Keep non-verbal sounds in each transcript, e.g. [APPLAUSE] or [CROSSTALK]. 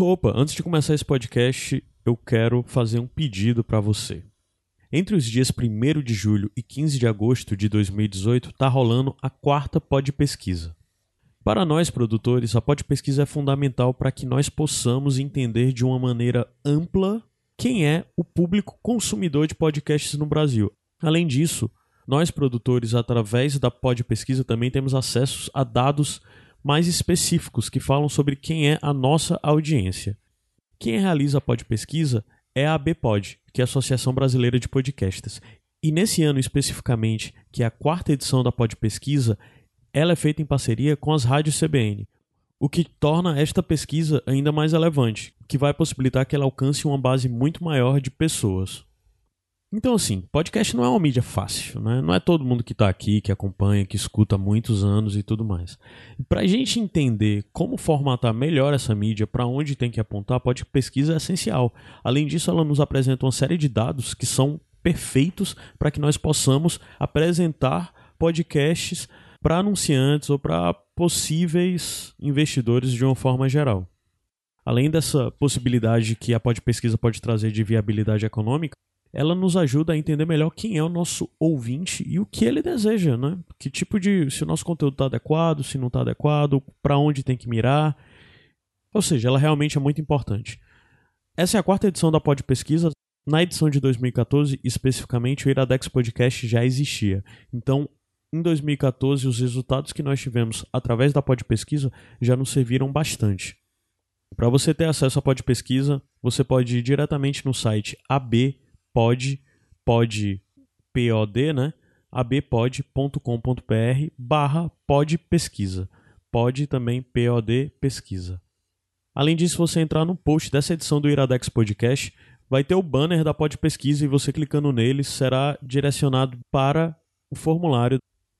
Opa, antes de começar esse podcast, eu quero fazer um pedido para você. Entre os dias 1 de julho e 15 de agosto de 2018, está rolando a quarta Pod Pesquisa. Para nós, produtores, a Pod Pesquisa é fundamental para que nós possamos entender de uma maneira ampla quem é o público consumidor de podcasts no Brasil. Além disso, nós, produtores, através da Pod Pesquisa, também temos acesso a dados mais específicos que falam sobre quem é a nossa audiência. Quem realiza a Pod Pesquisa é a ABPod, que é a Associação Brasileira de Podcasts. E nesse ano especificamente, que é a quarta edição da Pod Pesquisa, ela é feita em parceria com as rádios CBN, o que torna esta pesquisa ainda mais relevante, que vai possibilitar que ela alcance uma base muito maior de pessoas. Então, assim, podcast não é uma mídia fácil, né? Não é todo mundo que está aqui, que acompanha, que escuta há muitos anos e tudo mais. Para a gente entender como formatar melhor essa mídia, para onde tem que apontar, pode pesquisa é essencial. Além disso, ela nos apresenta uma série de dados que são perfeitos para que nós possamos apresentar podcasts para anunciantes ou para possíveis investidores de uma forma geral. Além dessa possibilidade que a pod pesquisa pode trazer de viabilidade econômica, ela nos ajuda a entender melhor quem é o nosso ouvinte e o que ele deseja, né? Que tipo de. se o nosso conteúdo está adequado, se não está adequado, para onde tem que mirar. Ou seja, ela realmente é muito importante. Essa é a quarta edição da Pod Pesquisa. Na edição de 2014, especificamente, o Iradex Podcast já existia. Então, em 2014, os resultados que nós tivemos através da Pod Pesquisa já nos serviram bastante. Para você ter acesso à Pod Pesquisa, você pode ir diretamente no site AB pod, pod, pod, né? abpod.com.br barra pod pesquisa. Pod também pod pesquisa. Além disso, você entrar no post dessa edição do Iradex Podcast, vai ter o banner da Pod Pesquisa e você clicando nele será direcionado para o formulário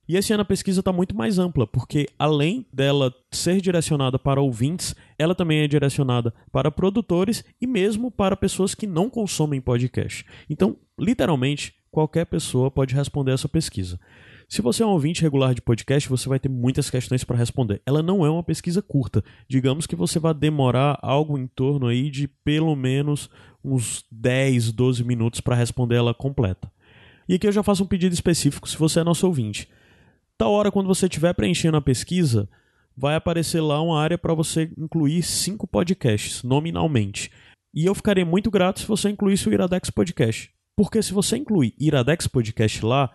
e esse ano a pesquisa está muito mais ampla, porque além dela ser direcionada para ouvintes, ela também é direcionada para produtores e mesmo para pessoas que não consomem podcast. Então, literalmente, qualquer pessoa pode responder essa pesquisa. Se você é um ouvinte regular de podcast, você vai ter muitas questões para responder. Ela não é uma pesquisa curta. Digamos que você vai demorar algo em torno aí de pelo menos uns 10, 12 minutos para responder ela completa. E aqui eu já faço um pedido específico se você é nosso ouvinte. Tal hora, quando você estiver preenchendo a pesquisa, vai aparecer lá uma área para você incluir cinco podcasts, nominalmente. E eu ficaria muito grato se você incluísse o Iradex Podcast. Porque se você incluir Iradex Podcast lá,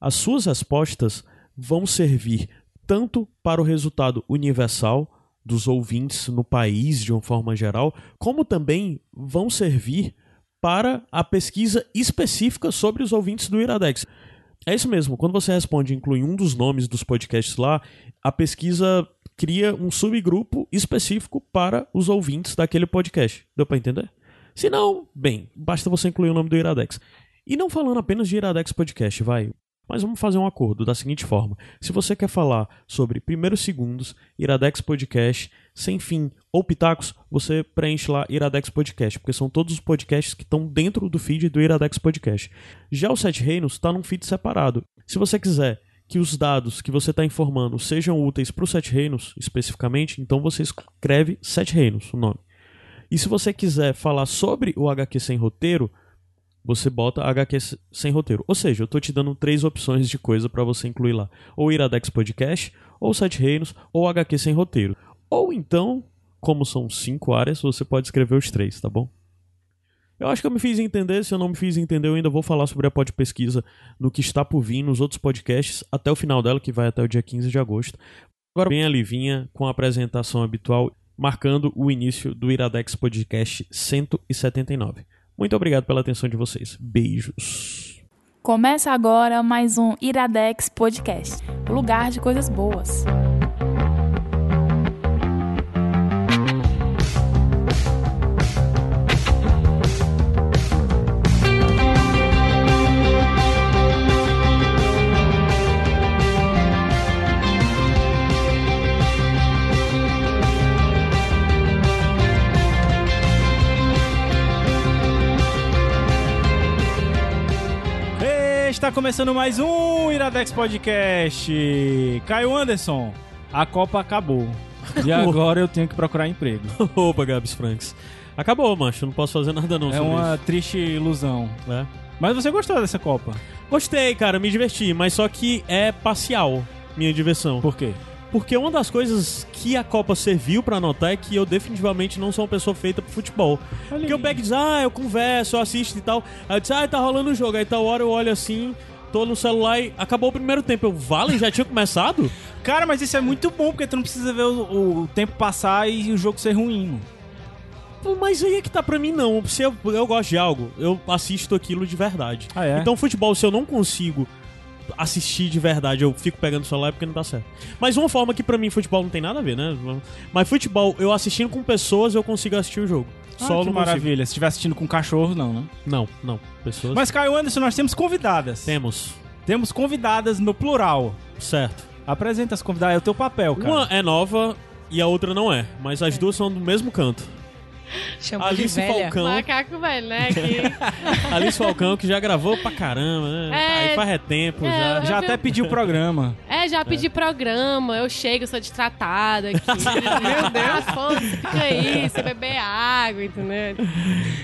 as suas respostas vão servir tanto para o resultado universal dos ouvintes no país de uma forma geral, como também vão servir para a pesquisa específica sobre os ouvintes do Iradex. É isso mesmo. Quando você responde inclui um dos nomes dos podcasts lá, a pesquisa cria um subgrupo específico para os ouvintes daquele podcast. Deu para entender? Se não, bem, basta você incluir o nome do Iradex. E não falando apenas de Iradex Podcast, vai. Mas vamos fazer um acordo da seguinte forma: se você quer falar sobre primeiros segundos, Iradex Podcast, sem fim ou pitacos, você preenche lá Iradex Podcast, porque são todos os podcasts que estão dentro do feed do Iradex Podcast. Já o Sete Reinos está num feed separado. Se você quiser que os dados que você está informando sejam úteis para o Sete Reinos especificamente, então você escreve Sete Reinos, o nome. E se você quiser falar sobre o HQ sem roteiro, você bota HQ sem roteiro. Ou seja, eu estou te dando três opções de coisa para você incluir lá. Ou Iradex Podcast, ou Sete Reinos, ou HQ sem roteiro. Ou então, como são cinco áreas, você pode escrever os três, tá bom? Eu acho que eu me fiz entender. Se eu não me fiz entender, eu ainda vou falar sobre a pod pesquisa no que está por vir nos outros podcasts até o final dela, que vai até o dia 15 de agosto. Agora, bem a Livinha com a apresentação habitual, marcando o início do Iradex Podcast 179. Muito obrigado pela atenção de vocês. Beijos. Começa agora mais um Iradex Podcast lugar de coisas boas. Começando mais um Iradex Podcast. Caio Anderson, a Copa acabou. E agora eu tenho que procurar emprego. [LAUGHS] Opa, Gabs Franks. Acabou, macho. Não posso fazer nada não É sobre uma triste ilusão. isso. É. Mas você gostou dessa Copa? Gostei, cara. Me diverti. Mas só que é parcial minha diversão. Por quê? Porque uma das coisas que a Copa serviu pra notar é que eu definitivamente não sou uma pessoa feita pro futebol. Porque eu pego e diz, ah, eu converso, eu assisto e tal. Aí eu disse, ah, tá rolando o jogo. Aí tal hora eu olho assim, tô no celular e acabou o primeiro tempo. Eu, vale, já tinha começado? [LAUGHS] Cara, mas isso é muito bom, porque tu não precisa ver o, o tempo passar e o jogo ser ruim. mano. Mas aí é que tá pra mim, não. Se eu, eu gosto de algo, eu assisto aquilo de verdade. Ah, é? Então, futebol, se eu não consigo assistir de verdade, eu fico pegando o celular é porque não dá certo. Mas uma forma que pra mim futebol não tem nada a ver, né? Mas futebol, eu assistindo com pessoas, eu consigo assistir o jogo. Ah, Só que não consigo. maravilha. Se estiver assistindo com cachorro, não, né? Não, não. Pessoas. Mas, Caio Anderson, nós temos convidadas. temos. Temos convidadas no plural. Certo. Apresenta as convidadas, é o teu papel, cara. Uma é nova e a outra não é. Mas as duas são do mesmo canto. Chamou de Alice velha. Falcão. Macaco velho, né? Que... [LAUGHS] Alice Falcão, que já gravou pra caramba, né? É. Aí faz tempo É, já. Já até pediu programa. É, já pedi programa, eu chego, sou destratada aqui. [LAUGHS] Meu Deus. Foda-se, fica aí, você beber água, entendeu?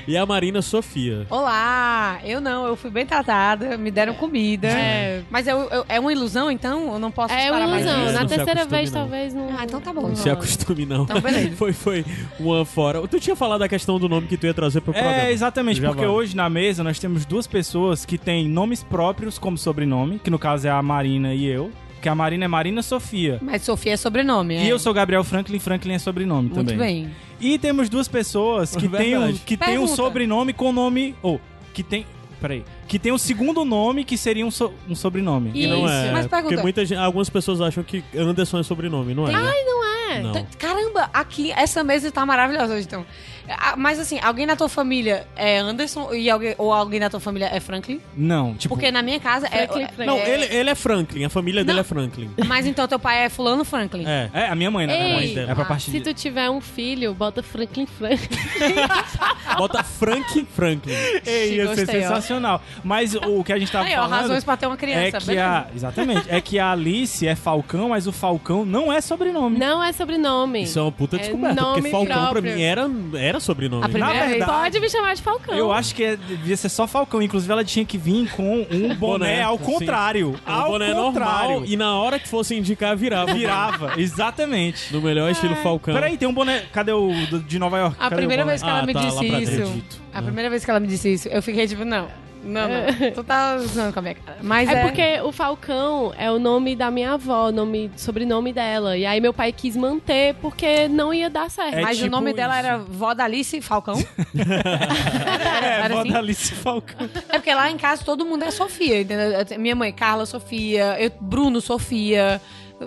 E a Marina Sofia. Olá! Eu não, eu fui bem tratada, me deram comida. É. Mas eu, eu- é uma ilusão, então? Eu não posso É esperar uma mais ilusão. Na Não terceira vez, não. talvez não. Ah, então tá bom. Não se acostume, não. Então, beleza. [LAUGHS] foi, foi uma fora. Tu tinha falado da questão do nome que tu ia trazer pro programa. É, exatamente, Já porque vale. hoje na mesa nós temos duas pessoas que têm nomes próprios como sobrenome, que no caso é a Marina e eu. Que a Marina é Marina Sofia. Mas Sofia é sobrenome, é. E eu sou Gabriel Franklin, Franklin é sobrenome Muito também. bem. E temos duas pessoas que têm um, que têm um Pergunta. sobrenome com nome. Ou, que tem. Peraí. Que tem um segundo nome que seria um, so- um sobrenome. E não Isso. é. Mas pergunta. Porque muita gente, algumas pessoas acham que Anderson é sobrenome, não é? né? Não Não. T- Caramba, aqui, essa mesa tá maravilhosa então. Ah, Mas assim, alguém na tua família é Anderson e alguém, ou alguém na tua família é Franklin? Não, tipo. Porque na minha casa é. Franklin, é- Franklin. Não, é- ele, ele é Franklin, a família dele Não. é Franklin. Mas então teu pai é fulano Franklin. É. É, a minha mãe, na Ei, verdade. É pra ah, partir Se de... tu tiver um filho, bota Franklin Franklin. [LAUGHS] Bota Frank Franklin. Ei, ia ser ó. sensacional. Mas o que a gente tava Aí, ó, falando... razões pra ter uma É criança. que beleza. a. Exatamente. É que a Alice é Falcão, mas o Falcão não é sobrenome. Não é sobrenome. Isso é uma puta É descoberta, porque nome Falcão pra próprio. mim era, era sobrenome. A primeira Na vez. verdade- Pode me chamar de Falcão. Eu acho que é- devia ser só Falcão. Inclusive, ela tinha que vir com um [LAUGHS] boné, ao sim. contrário. Um ao boné contrário. normal e na hora que fosse indicar, virava. Virava, [LAUGHS] exatamente. No melhor estilo Falcão. Peraí, tem um boné. Cadê o do- de Nova York? A Cadê o primeira vez que ela Ah, me tá, disse isso. acredito. A primeira vez que ela me disse isso, eu fiquei tipo, não. Não, não. tu tá usando com a minha cara. Mas é, É porque o Falcão é o nome da minha avó, nome, sobrenome dela. E aí meu pai quis manter porque não ia dar certo. É Mas o tipo nome dela isso. era Vó da Alice Falcão. [LAUGHS] É, Era vó assim? da Alice Falcão. É porque lá em casa todo mundo é Sofia, entendeu? Minha mãe, Carla Sofia, eu, Bruno Sofia.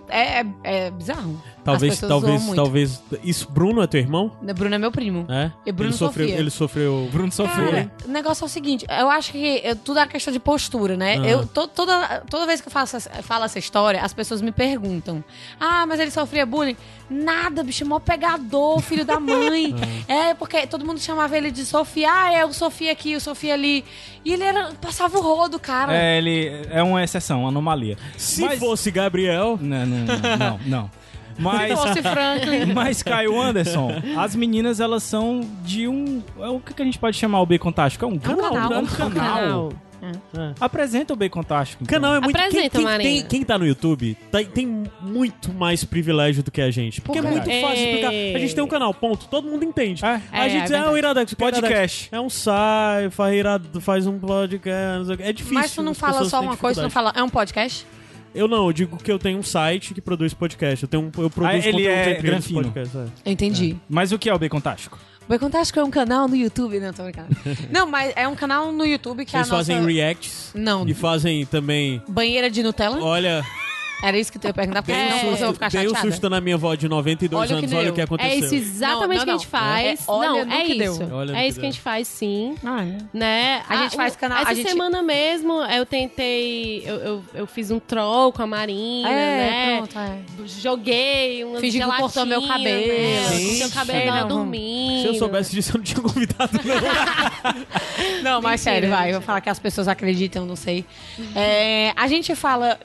É, é, é bizarro. Talvez, talvez, talvez. Isso, Bruno é teu irmão? Bruno é meu primo. É? E Bruno ele sofreu, Sofia. ele sofreu. Bruno sofreu. Cara, o negócio é o seguinte, eu acho que é, tudo é questão de postura, né? Ah. Eu, to- toda, toda vez que eu faço, falo essa história, as pessoas me perguntam: Ah, mas ele sofria bullying? Nada, bicho, mó pegador, filho da mãe. [LAUGHS] É, porque todo mundo chamava ele de Sofia. Ah, é o Sofia aqui, o Sofia ali. E ele era, passava o rodo, cara. É, ele é uma exceção, uma anomalia. Se Mas- fosse Gabriel. Não, não, não, não. não. Mas, [LAUGHS] mas, Caio Anderson, as meninas, elas são de um... é O que a gente pode chamar o Bacon Tástico? É um canal, É um canal. É. Apresenta o Bacon Tástico. então. Canal é muito. Apresenta, quem, quem, tem, quem tá no YouTube tá- tem muito mais privilégio do que a gente. Porque Por é muito fácil É. explicar. A gente tem um canal, ponto. Todo mundo entende. É. a É, gente é ah, o. Iradex, é Iradex? Podcast. É um sai, faz, um podcast. É difícil. Mas tu não fala só uma coisa, tu não fala. É um podcast? Eu não, eu digo que eu tenho um site que produz podcast. Eu, tenho um, eu produzo Ah, ele conteúdo é entre eles granfino. podcast. é. Eu entendi. Mas o que é o Bacon Tástico? O Bacon Tástico é um canal no YouTube, não, tô brincando. [LAUGHS] não, mas é um canal no YouTube que Eles a nossa... fazem reacts Não, e fazem também. banheira de Nutella? Olha, Era isso que tu ia perguntar, porque não eu vou ficar dei um chateada. susto na minha avó de 92 Olha o que anos. Olha o que aconteceu. É isso exatamente Não, que a gente faz. É, olha não, é que deu. isso. É que isso que a gente faz, sim. Ah, né? Né? A gente faz canal- a Essa gente- semana mesmo eu tentei. Eu, eu, eu fiz um troll com a Marina, É, né? pronto, é. Joguei uma Fingi que cortou meu cabelo. Né? Gente. Seu cabelo É, tava dormindo. Se eu soubesse disso, eu não tinha convidado, não. [LAUGHS] Não, mas Mentira, sério, vai. Eu vou falar que as pessoas acreditam, não sei. É, a gente fala,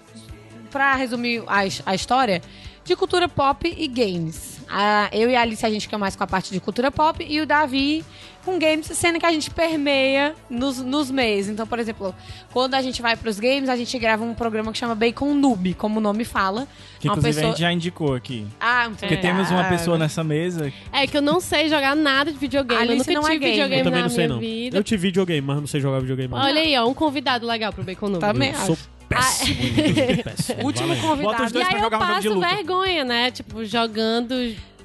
pra resumir a, a história, de cultura pop e games. A- eu e a Alice, a gente fica mais com a parte de cultura pop e o Davi com games, sendo que a gente permeia nos, nos meses. Então, por exemplo, quando a gente vai pros games, a gente grava um programa que chama Bacon Noob, como o nome fala. Que Uma inclusive a pessoa- gente já indicou aqui. Ah, muito Porque temos uma pessoa nessa mesa. É que eu não sei jogar nada de videogame. Alice eu nunca não é tive gamer. videogame Eu também na não sei, minha não. vida. Eu tive videogame, mas não sei jogar videogame. não. Olha aí, ó, um convidado legal pro Bacon Noob. Também Eu sou acho. Péssimo, inclusive, [LAUGHS] péssimo. Último Valendo. Bota os convidado. E aí pra eu jogar um jogo de passo luta. vergonha, né? Tipo, jogando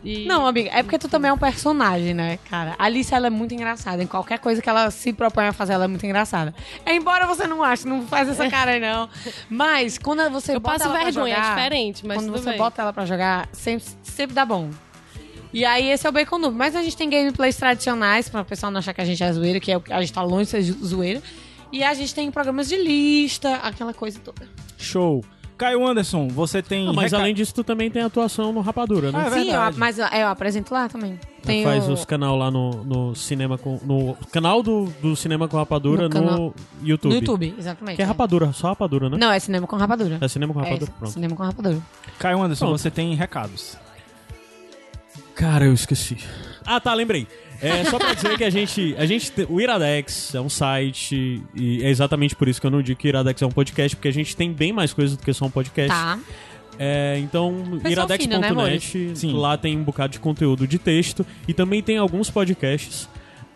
e... Não, amiga, é porque tu também é um personagem, né, cara? A Alice, ela é muito engraçada. Em qualquer coisa que ela se propõe a fazer, ela é muito engraçada. É, embora você não ache, não faz essa cara aí, não. Mas, quando você Eu bota passo ela pra vergonha, é jogar, diferente, mas quando tudo você bem. bota ela pra jogar, sempre, sempre dá bom. E aí, esse é o Bacon Noob. Mas a gente tem gameplays tradicionais, pra o pessoal não achar que a gente é zoeira, que é, o que- a gente tá longe de ser zo- zoeira. E a gente tem programas de lista, aquela coisa toda. Show. Caio Anderson, você tem. Ah, mas reca- além disso, tu também tem atuação no Rapadura, né? Ah, é Sim, eu, mas eu, eu apresento lá também. Tem faz o- os canal lá no, no cinema com. No canal do, do Cinema com Rapadura No no, YouTube. No YouTube, exatamente. Que é rapadura, só rapadura, né? Não, é cinema com rapadura. É cinema com É, rapadura, pronto. cinema com rapadura. Caio Anderson, Pronto. você tem recados. Cara, eu esqueci. Ah, tá, lembrei. É só pra dizer que a gente, a gente. te- O Iradex é um site, e é exatamente por isso que eu não digo que o Iradex é um podcast, porque a gente tem bem mais coisas do que só um podcast. Tá. É, então, né, iradex.net, Sim. lá tem um bocado de conteúdo de texto e também tem alguns podcasts.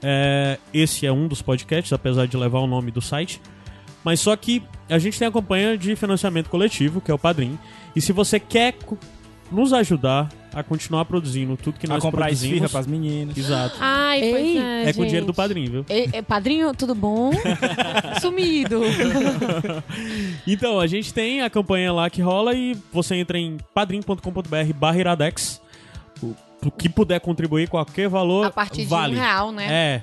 É, esse é um dos podcasts, apesar de levar o nome do site. Mas só que a gente tem a campanha de financiamento coletivo, que é o Padrim. E se você quer co- nos ajudar a continuar produzindo tudo que A nós comprar esfirra produzimos... pras meninas. Exato. Ai, pois Ei, é, É com o dinheiro do padrinho, viu? E- e- padrinho, tudo bom? [LAUGHS] Sumido. [LAUGHS] Então, a gente tem a campanha lá que rola e você entra em padrim.com.br barra iradex. O, o que puder contribuir, qualquer valor, A partir de vale. um real, né? É.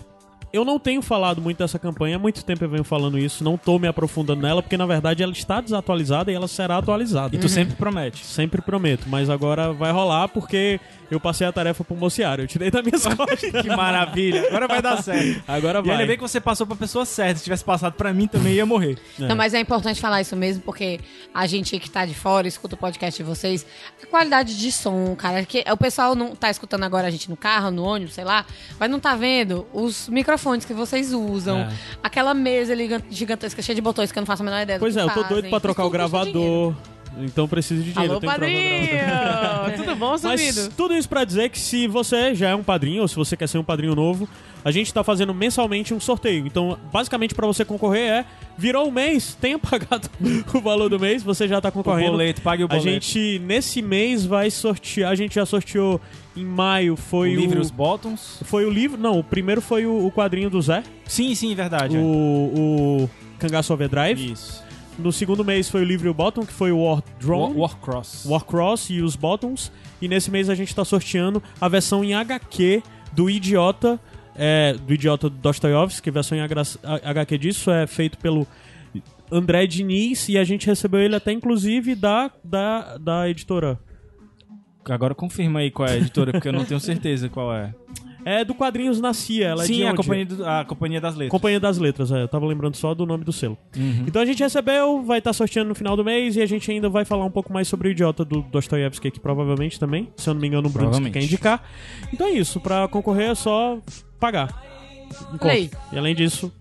Eu não tenho falado muito dessa campanha, há muito tempo eu venho falando isso, não tô me aprofundando nela, porque na verdade ela está desatualizada e ela será atualizada. E tu sempre promete. Sempre prometo, mas agora vai rolar porque eu passei a tarefa pro Mociaro, eu tirei das minhas [LAUGHS] costas. Que maravilha. Agora vai dar certo. Agora E vai. ainda bem que você passou pra pessoa certa. Se tivesse passado pra mim, também ia morrer. É. Não, mas é importante falar isso mesmo, porque a gente que tá de fora, escuta o podcast de vocês, a qualidade de som, cara, que o pessoal não tá escutando agora a gente no carro, no ônibus, sei lá, mas não tá vendo os microfones que vocês usam, É. aquela mesa ali gigantesca, cheia de botões que eu não faço a menor ideia do Pois que é, eu tô fazem. doido pra trocar o gravador. Então preciso de dinheiro. Alô, o padrinho! [LAUGHS] Tudo bom, Mas tudo isso pra dizer que se você já é um padrinho ou se você quer ser um padrinho novo, a gente tá fazendo mensalmente um sorteio. Então, basicamente pra você concorrer é virou o mês, [LAUGHS] tenha pagado o valor do mês, você já tá O concorrendo. boleto, pague o A boleto. gente nesse mês vai sortear, a gente já sorteou em maio, foi o livre o os bottoms. foi o livro, não, o primeiro foi o, o quadrinho do Zé, Sim, sim, verdade. o, o Cangaço Overdrive. Isso. No segundo mês foi o livro e o Bottom, que foi o War Drone. War, Warcross. Warcross e os Bottoms. E nesse mês a gente tá sorteando a versão em HQ do Idiota, é, do Idiota do Dostoiévski, que a versão em HQ disso é feito pelo André Diniz e a gente recebeu ele até inclusive da, da, da editora. Agora confirma aí qual é a editora, porque eu não tenho certeza qual é. É do Quadrinhos Nascia, ela é sim, de a onde? companhia, do- a companhia das Letras. Companhia das Letras, é, eu tava lembrando só do nome do selo. Uhum. Então a gente recebeu, vai estar sorteando no final do mês e a gente ainda vai falar um pouco mais sobre o idiota do Dostoiévski aqui, provavelmente também. Se eu não me engano, o Bruno que quer indicar. Então é isso, pra concorrer é só pagar. Aí. E além disso,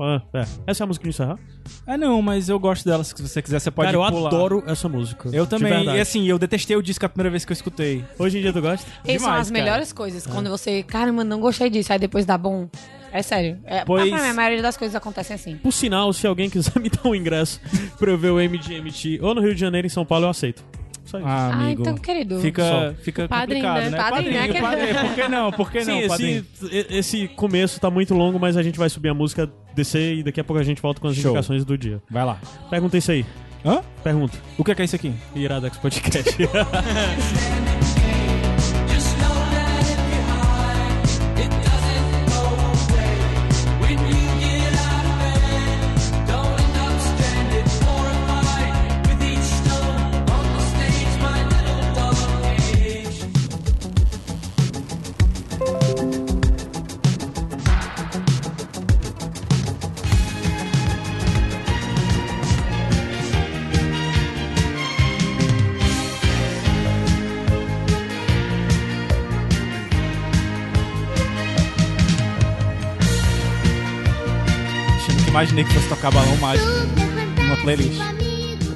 ah, é, essa é a música de encerrar. Ah, não, mas eu gosto dela. Se você quiser, você pode Cara, eu pular. adoro essa música. Eu também. verdade. E assim, eu detestei o disco a primeira vez que eu escutei. Hoje em dia tu gosta? Essas são as cara. melhores coisas. Quando você, caramba, não gostei disso, aí depois dá bom. É sério. É, Pois- pra mim, a maioria das coisas acontecem assim. Por sinal, se alguém quiser [LAUGHS] me dar um ingresso pra eu ver o MGMT ou no Rio de Janeiro em São Paulo, eu aceito. Só isso. Ah, Ah, amigo. então, querido. Fica, fica Padrinho, complicado, né? né? Padrinho, né? Que- padrinho. Por que não? Por que não, Sim, padrinho? esse, esse começo tá muito longo, mas a gente vai subir a música, descer e daqui a pouco a gente volta com as Show. indicações do dia. Vai lá. Pergunta isso aí. Hã? Pergunta. O que é, que é isso aqui? Iradex Podcast. [LAUGHS] imaginei que fosse tocar balão mágico numa playlist.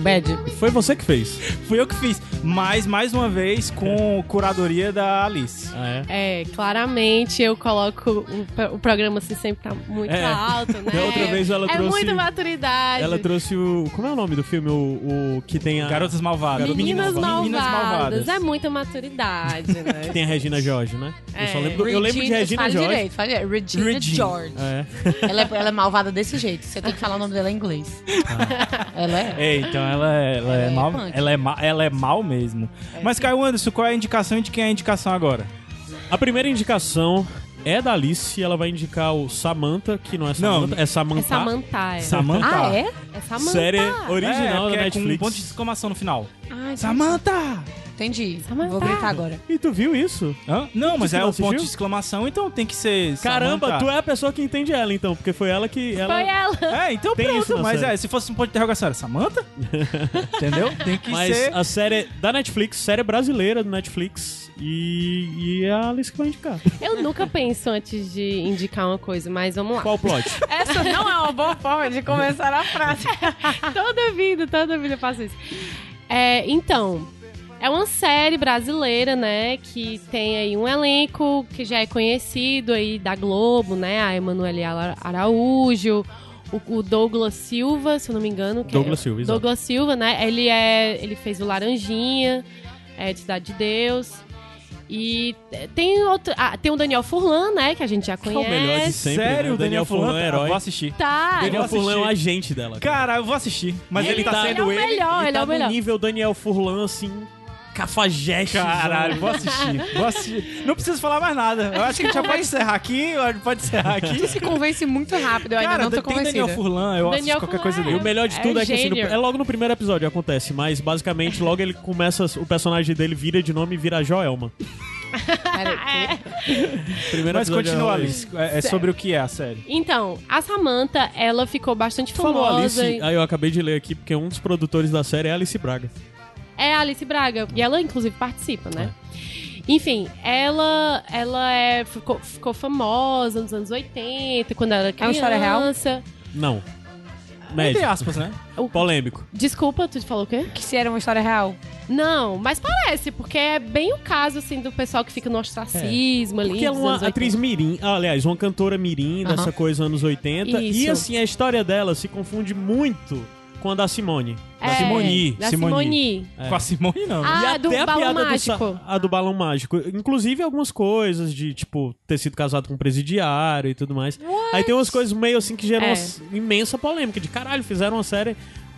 Bad. Foi você que fez. [LAUGHS] Fui eu que fiz, mas mais uma vez com curadoria da Alice. Ah, é? É, claramente eu coloco o, o programa assim sempre tá muito É. alto, né? Da [LAUGHS] outra vez ela é trouxe- muita maturidade. Ela trouxe o. Como é o nome do filme? O, o que tem a. Garotas Malvadas. Meninas, Meninas malvadas. Malvadas. É muita maturidade, né? [LAUGHS] Que tem a Regina George, né? Eu só É. lembro. Eu lembro de Regina fala George. direito, fala direito. Regina, Regina. George. É. Ela, é, ela é malvada desse jeito. Você tem que falar o nome dela em inglês. Ela é. É, então ela é, ela é é mal. punk. Ela é, ma, ela é mal mesmo. Mas, Caio Anderson, qual é a indicação e de quem é a indicação agora? A primeira indicação é da Alice. Ela vai indicar o Samantha, que não é Não, Samantha, é É Samantha. Samantha. É, Samantha. Ah, é? é Samantha. Série É, original porque da é com um Netflix. ponto de exclamação no final. Ah, Samantha! Entendi. Samantha. Vou gritar agora. E tu viu isso? Hã? Não, mas é o ponto de exclamação, então tem que ser. Caramba, Samantha. tu é a pessoa que entende ela, então, porque foi ela que. Ela... Foi ela. É, então Tem isso pronto, na mas série. é, se fosse um ponto de interrogação, era Samantha? [LAUGHS] Entendeu? Tem que Mas ser. a série da Netflix, série brasileira do Netflix. E, e é a Alice que vai indicar. Eu nunca penso antes de indicar uma coisa, mas vamos lá. Qual o plot? Essa não é uma boa forma de começar a frase. [LAUGHS] toda vida, toda vida eu faço isso. É, então, é uma série brasileira, né, que tem aí um elenco que já é conhecido aí da Globo, né, a Emanuele Ara- Araújo, o, o Douglas Silva, se eu não me engano. que Douglas é, Silva, exato. Douglas Silva, né, ele é, ele fez o Laranjinha, é, de Cidade de Deus. E tem outro, ah, tem o Daniel Furlan, né, que a gente já é o conhece. melhor de sempre. Sério, né? o Daniel Furlan é Eu herói. vou assistir. Tá, Daniel vou Furlan é o assistir. agente dela. cara. Cara, eu vou assistir. Mas ele, Ele- tá ele sendo é o ele. melhor, ele ele tá é o melhor. no nível Daniel Furlan, assim, cafajeste. Caralho, vou assistir. Vou assistir. Não preciso falar mais nada. Eu acho que a gente já pode encerrar aqui. Pode encerrar aqui. Se convence muito rápido, eu ainda Cara, não tô tem Daniel convencida. Furlan, eu Daniel assisto qualquer Furlan coisa é- E dele. o melhor de É tudo um é que assim, no- é logo no primeiro episódio acontece, mas basicamente logo ele começa, o personagem dele vira de nome e vira Joelma. Peraí, Primeiro Mas episódio continua, é- Alice. É, é sobre o que é a série. Então, a Samantha, ela ficou bastante Tu falou famosa. Alice, e- aí eu acabei de ler aqui, porque um dos produtores da série é Alice Braga. É a Alice Braga. E ela, inclusive, participa, né? É. Enfim, ela, ela é, ficou, ficou famosa nos anos 80, quando ela era É uma criança. história real? Não. Entre Médio. aspas, né? Polêmico. Desculpa, tu falou o quê? que se era uma história real. Não, mas parece, porque é bem o caso, assim, do pessoal que fica no ostracismo ali. Porque ela é uma atriz 80. mirim, aliás, uma cantora mirim Aham. dessa coisa anos 80. E Isso. assim, a história dela se confunde muito com a da Simone. É, Simone, Da Simone. Simone. É. Com a Simone, não. Ah, e do até a balão piada mágico. do a do balão mágico. Inclusive algumas coisas de, tipo, ter sido casado com um presidiário e tudo mais. Aí tem umas coisas meio assim que geram É. uma imensa polêmica. De caralho, fizeram uma série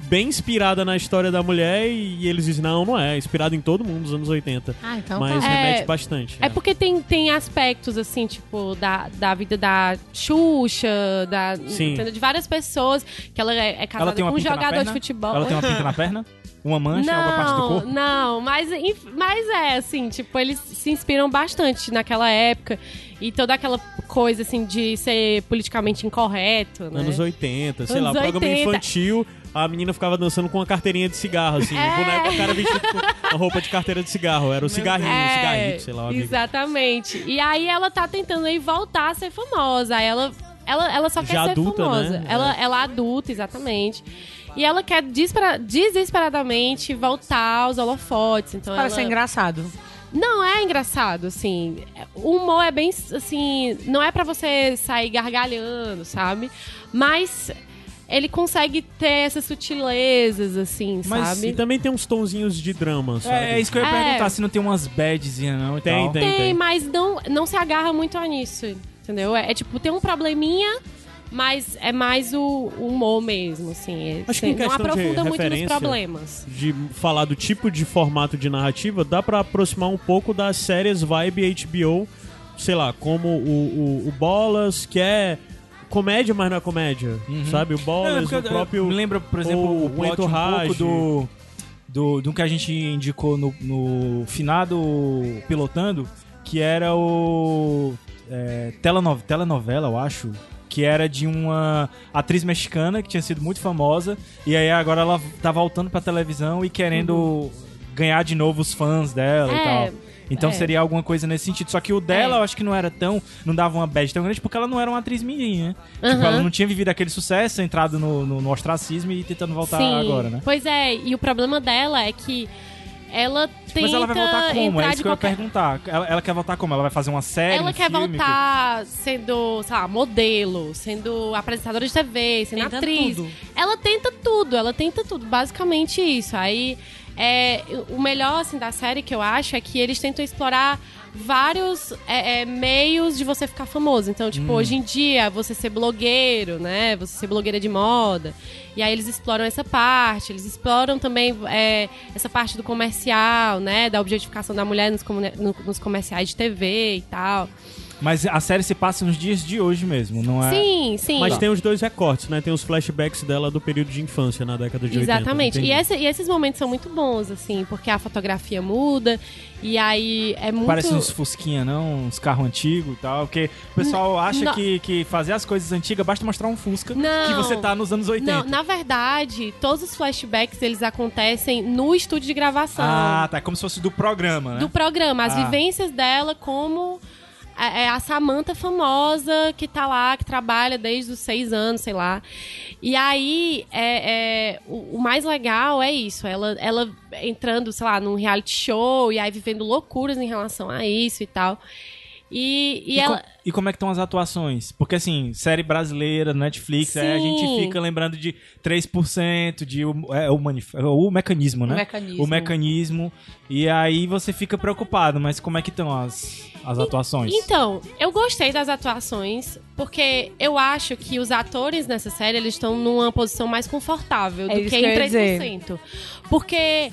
bem inspirada na história da mulher e, e eles dizem, não, não é. Inspirado em todo mundo dos anos 80. Ah, então mas tá. remete É, bastante. É porque tem, tem aspectos, assim, tipo, da, da vida da Xuxa, da, Sim. de várias pessoas, que ela é, é casada Ela tem uma com um jogador de futebol. Ela tem uma pinta na [LAUGHS] perna? Uma mancha em alguma parte do Não, corpo? não, mas, mas é assim, tipo, eles se inspiram bastante naquela época e toda aquela coisa assim de ser politicamente incorreto, né? Anos 80, sei Anos lá, programa 80. infantil, a menina ficava dançando com uma carteirinha de cigarro, assim. É. O boneco, o cara vestido com a roupa de carteira de cigarro. Era o cigarrinho, o cigarrito, sei lá. É, Exatamente. E aí ela tá tentando aí voltar a ser famosa. Aí ela, ela, ela só quer Já ser adulta, famosa. né? Ela, É. ela é adulta, exatamente. E ela quer desespera- desesperadamente voltar aos holofotes. Então Parece ela... engraçado. Não é engraçado, assim. O humor é bem, assim... Não é pra você sair gargalhando, sabe? Mas ele consegue ter essas sutilezas, assim, Mas sabe? E também tem uns tonzinhos de drama, sabe? É, é isso que eu ia É. perguntar, se não tem umas badzinhas não e Tem, tal. tem. Tem, mas não, não se agarra muito a nisso, entendeu? É, é tipo, tem um probleminha, mas é mais o, o humor mesmo, assim. É- Acho que em não aprofunda muito nos problemas. de falar do tipo de formato de narrativa, dá pra aproximar um pouco das séries vibe HBO, sei lá, como o, o, o Bolas, que é comédia, mas não é comédia, sabe? O Não, é o próprio... Me lembra, por exemplo, o- o, plot um pouco do, do, do que a gente indicou no, no finado pilotando, que era o é, teleno- telenovela, eu acho, que era de uma atriz mexicana que tinha sido muito famosa, e aí agora ela tá voltando pra televisão e querendo ganhar de novo os fãs dela e É. tal. Então É. seria alguma coisa nesse sentido. Só que o dela, É. eu acho que não era tão. Não dava uma bad tão grande porque ela não era uma atriz mirim, né? Tipo, Aham. ela não tinha vivido aquele sucesso, entrado no, no, no ostracismo e tentando voltar Sim. agora, né? Pois é, e o problema dela é que ela tenta Mas ela vai voltar como? É isso que eu ia qualquer... perguntar. Ela, ela quer voltar como? Ela vai fazer uma série? Ela um quer filme? voltar sendo, sei lá, modelo, sendo apresentadora de TV, sendo Tentando atriz. tudo. Ela tenta tudo, ela tenta tudo, basicamente isso. Aí, é, o melhor, assim, da série que eu acho é que eles tentam explorar vários é, é, meios de você ficar famoso. Então, tipo, hoje em dia, você ser blogueiro, né? Você ser blogueira de moda. E aí eles exploram essa parte, eles exploram também é, essa parte do comercial, né? Da objetificação da mulher nos, no- nos comerciais de TV e tal. Mas a série se passa nos dias de hoje mesmo, não é? Sim, sim. Mas tem os dois recortes, né? Tem os flashbacks dela do período de infância na década de 80. Exatamente. E, essa- e esses momentos são muito bons, assim, porque a fotografia muda e aí é muito. Parece uns fusquinha, não? Uns carros antigos e tal. Porque o pessoal acha não. que, que fazer as coisas antigas basta mostrar um Fusca Não. que você tá nos anos 80. Não, na verdade, todos os flashbacks eles acontecem no estúdio de gravação Ah, tá. Como se fosse do programa, né? do programa, as Ah. vivências dela como é, é a Samantha famosa que tá lá, que trabalha desde os seis anos, sei lá. E aí, é, é, o, o mais legal é isso, ela, ela entrando, sei lá, num reality show e aí vivendo loucuras em relação a isso e tal. E, e, E, ela. co- e como é que estão as atuações? Porque assim, série brasileira, Netflix, aí a gente fica lembrando de 3%, de o, é, o, manif- é, o mecanismo, né? O mecanismo. O mecanismo. E aí você fica preocupado, mas como é que estão as, as atuações? Então, eu gostei das atuações, porque eu acho que os atores nessa série eles estão numa posição mais confortável É do que em ia dizer. 3%. Porque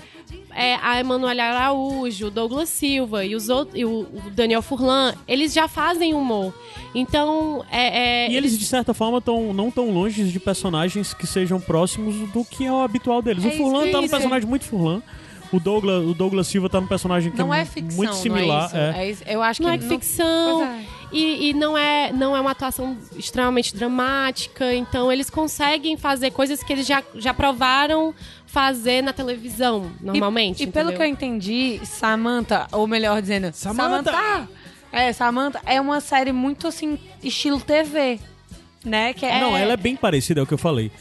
é, a Emanuela Araújo, o Douglas Silva e, os outros, e o, Daniel Furlan, eles já fazem humor. Então, é, é, E eles, de certa forma, tão, não tão longe de personagens que sejam próximos do que é o habitual deles. É o Furlan isso, tá isso. personagem muito Furlan. O Douglas, o Douglas Silva tá num personagem que Não é, é ficção, muito similar. não é isso? é. É. Eu acho não que é ficção. É. E, e não, é, não é uma atuação extremamente dramática. Então, eles conseguem fazer coisas que eles já, já provaram fazer na televisão, normalmente. E, e pelo que eu entendi, Samantha, ou melhor dizendo, Samantha! Samantha! É, Samantha é uma série muito assim, estilo TV. Né? Que é, Não, ela é bem parecida, é o que eu falei.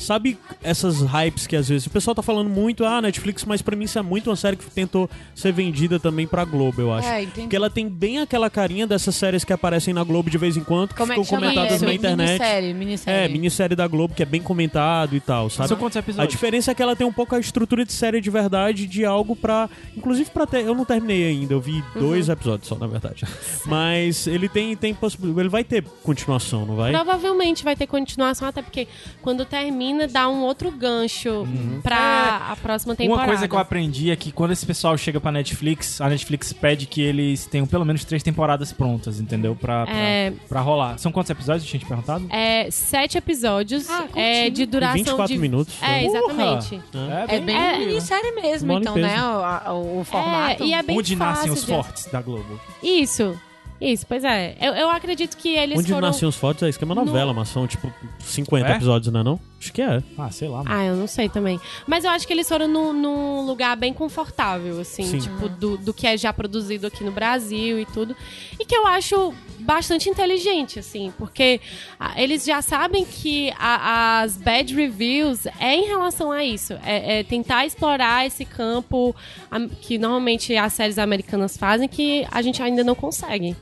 Sabe essas hypes que às vezes o pessoal tá falando muito, ah, Netflix, mas pra mim isso é muito uma série que tentou ser vendida também pra Globo, eu acho. É, entendi. Porque ela tem bem aquela carinha dessas séries que aparecem na Globo de vez em quando, que Como é ficam que chama comentadas isso? na internet. Minissérie, minissérie. É, minissérie da Globo que é bem comentado e tal, sabe? São quantos A episódios? diferença é que ela tem um pouco a estrutura de série de verdade, de algo pra. Inclusive pra ter. Eu não terminei ainda, eu vi dois episódios só, na verdade. [LAUGHS] Mas ele tem, tem possibilidade. Ele vai ter continuação, não vai? Provavelmente vai ter continuação, até porque quando termina, dá um outro gancho pra a próxima temporada. Uma coisa que eu aprendi é que quando esse pessoal chega pra Netflix, a Netflix pede que eles tenham pelo menos três temporadas prontas, entendeu? Pra, pra, É. pra rolar. São quantos episódios? Tinha te perguntado? É sete episódios Ah, é, de duração 24 de... minutos. É, exatamente. É bem É, minissérie mesmo, então, peso. né? O, o, o formato. É, e é bem Onde fácil nascem os de- fortes da Globo. Isso, isso, pois é. Eu, eu acredito que eles Onde foram... nasciam os fotos é esquema novela, mas são tipo 50 É? episódios, não é não? Acho que é. Ah, sei lá. mano. Ah, eu não sei também. Mas eu acho que eles foram num, num lugar bem confortável, assim, Sim. tipo, do, do que é já produzido aqui no Brasil e tudo. E que eu acho bastante inteligente, assim, porque ah, eles já sabem que a- as bad reviews é em relação a isso. É, é tentar explorar esse campo am- que normalmente as séries americanas fazem que a gente ainda não consegue.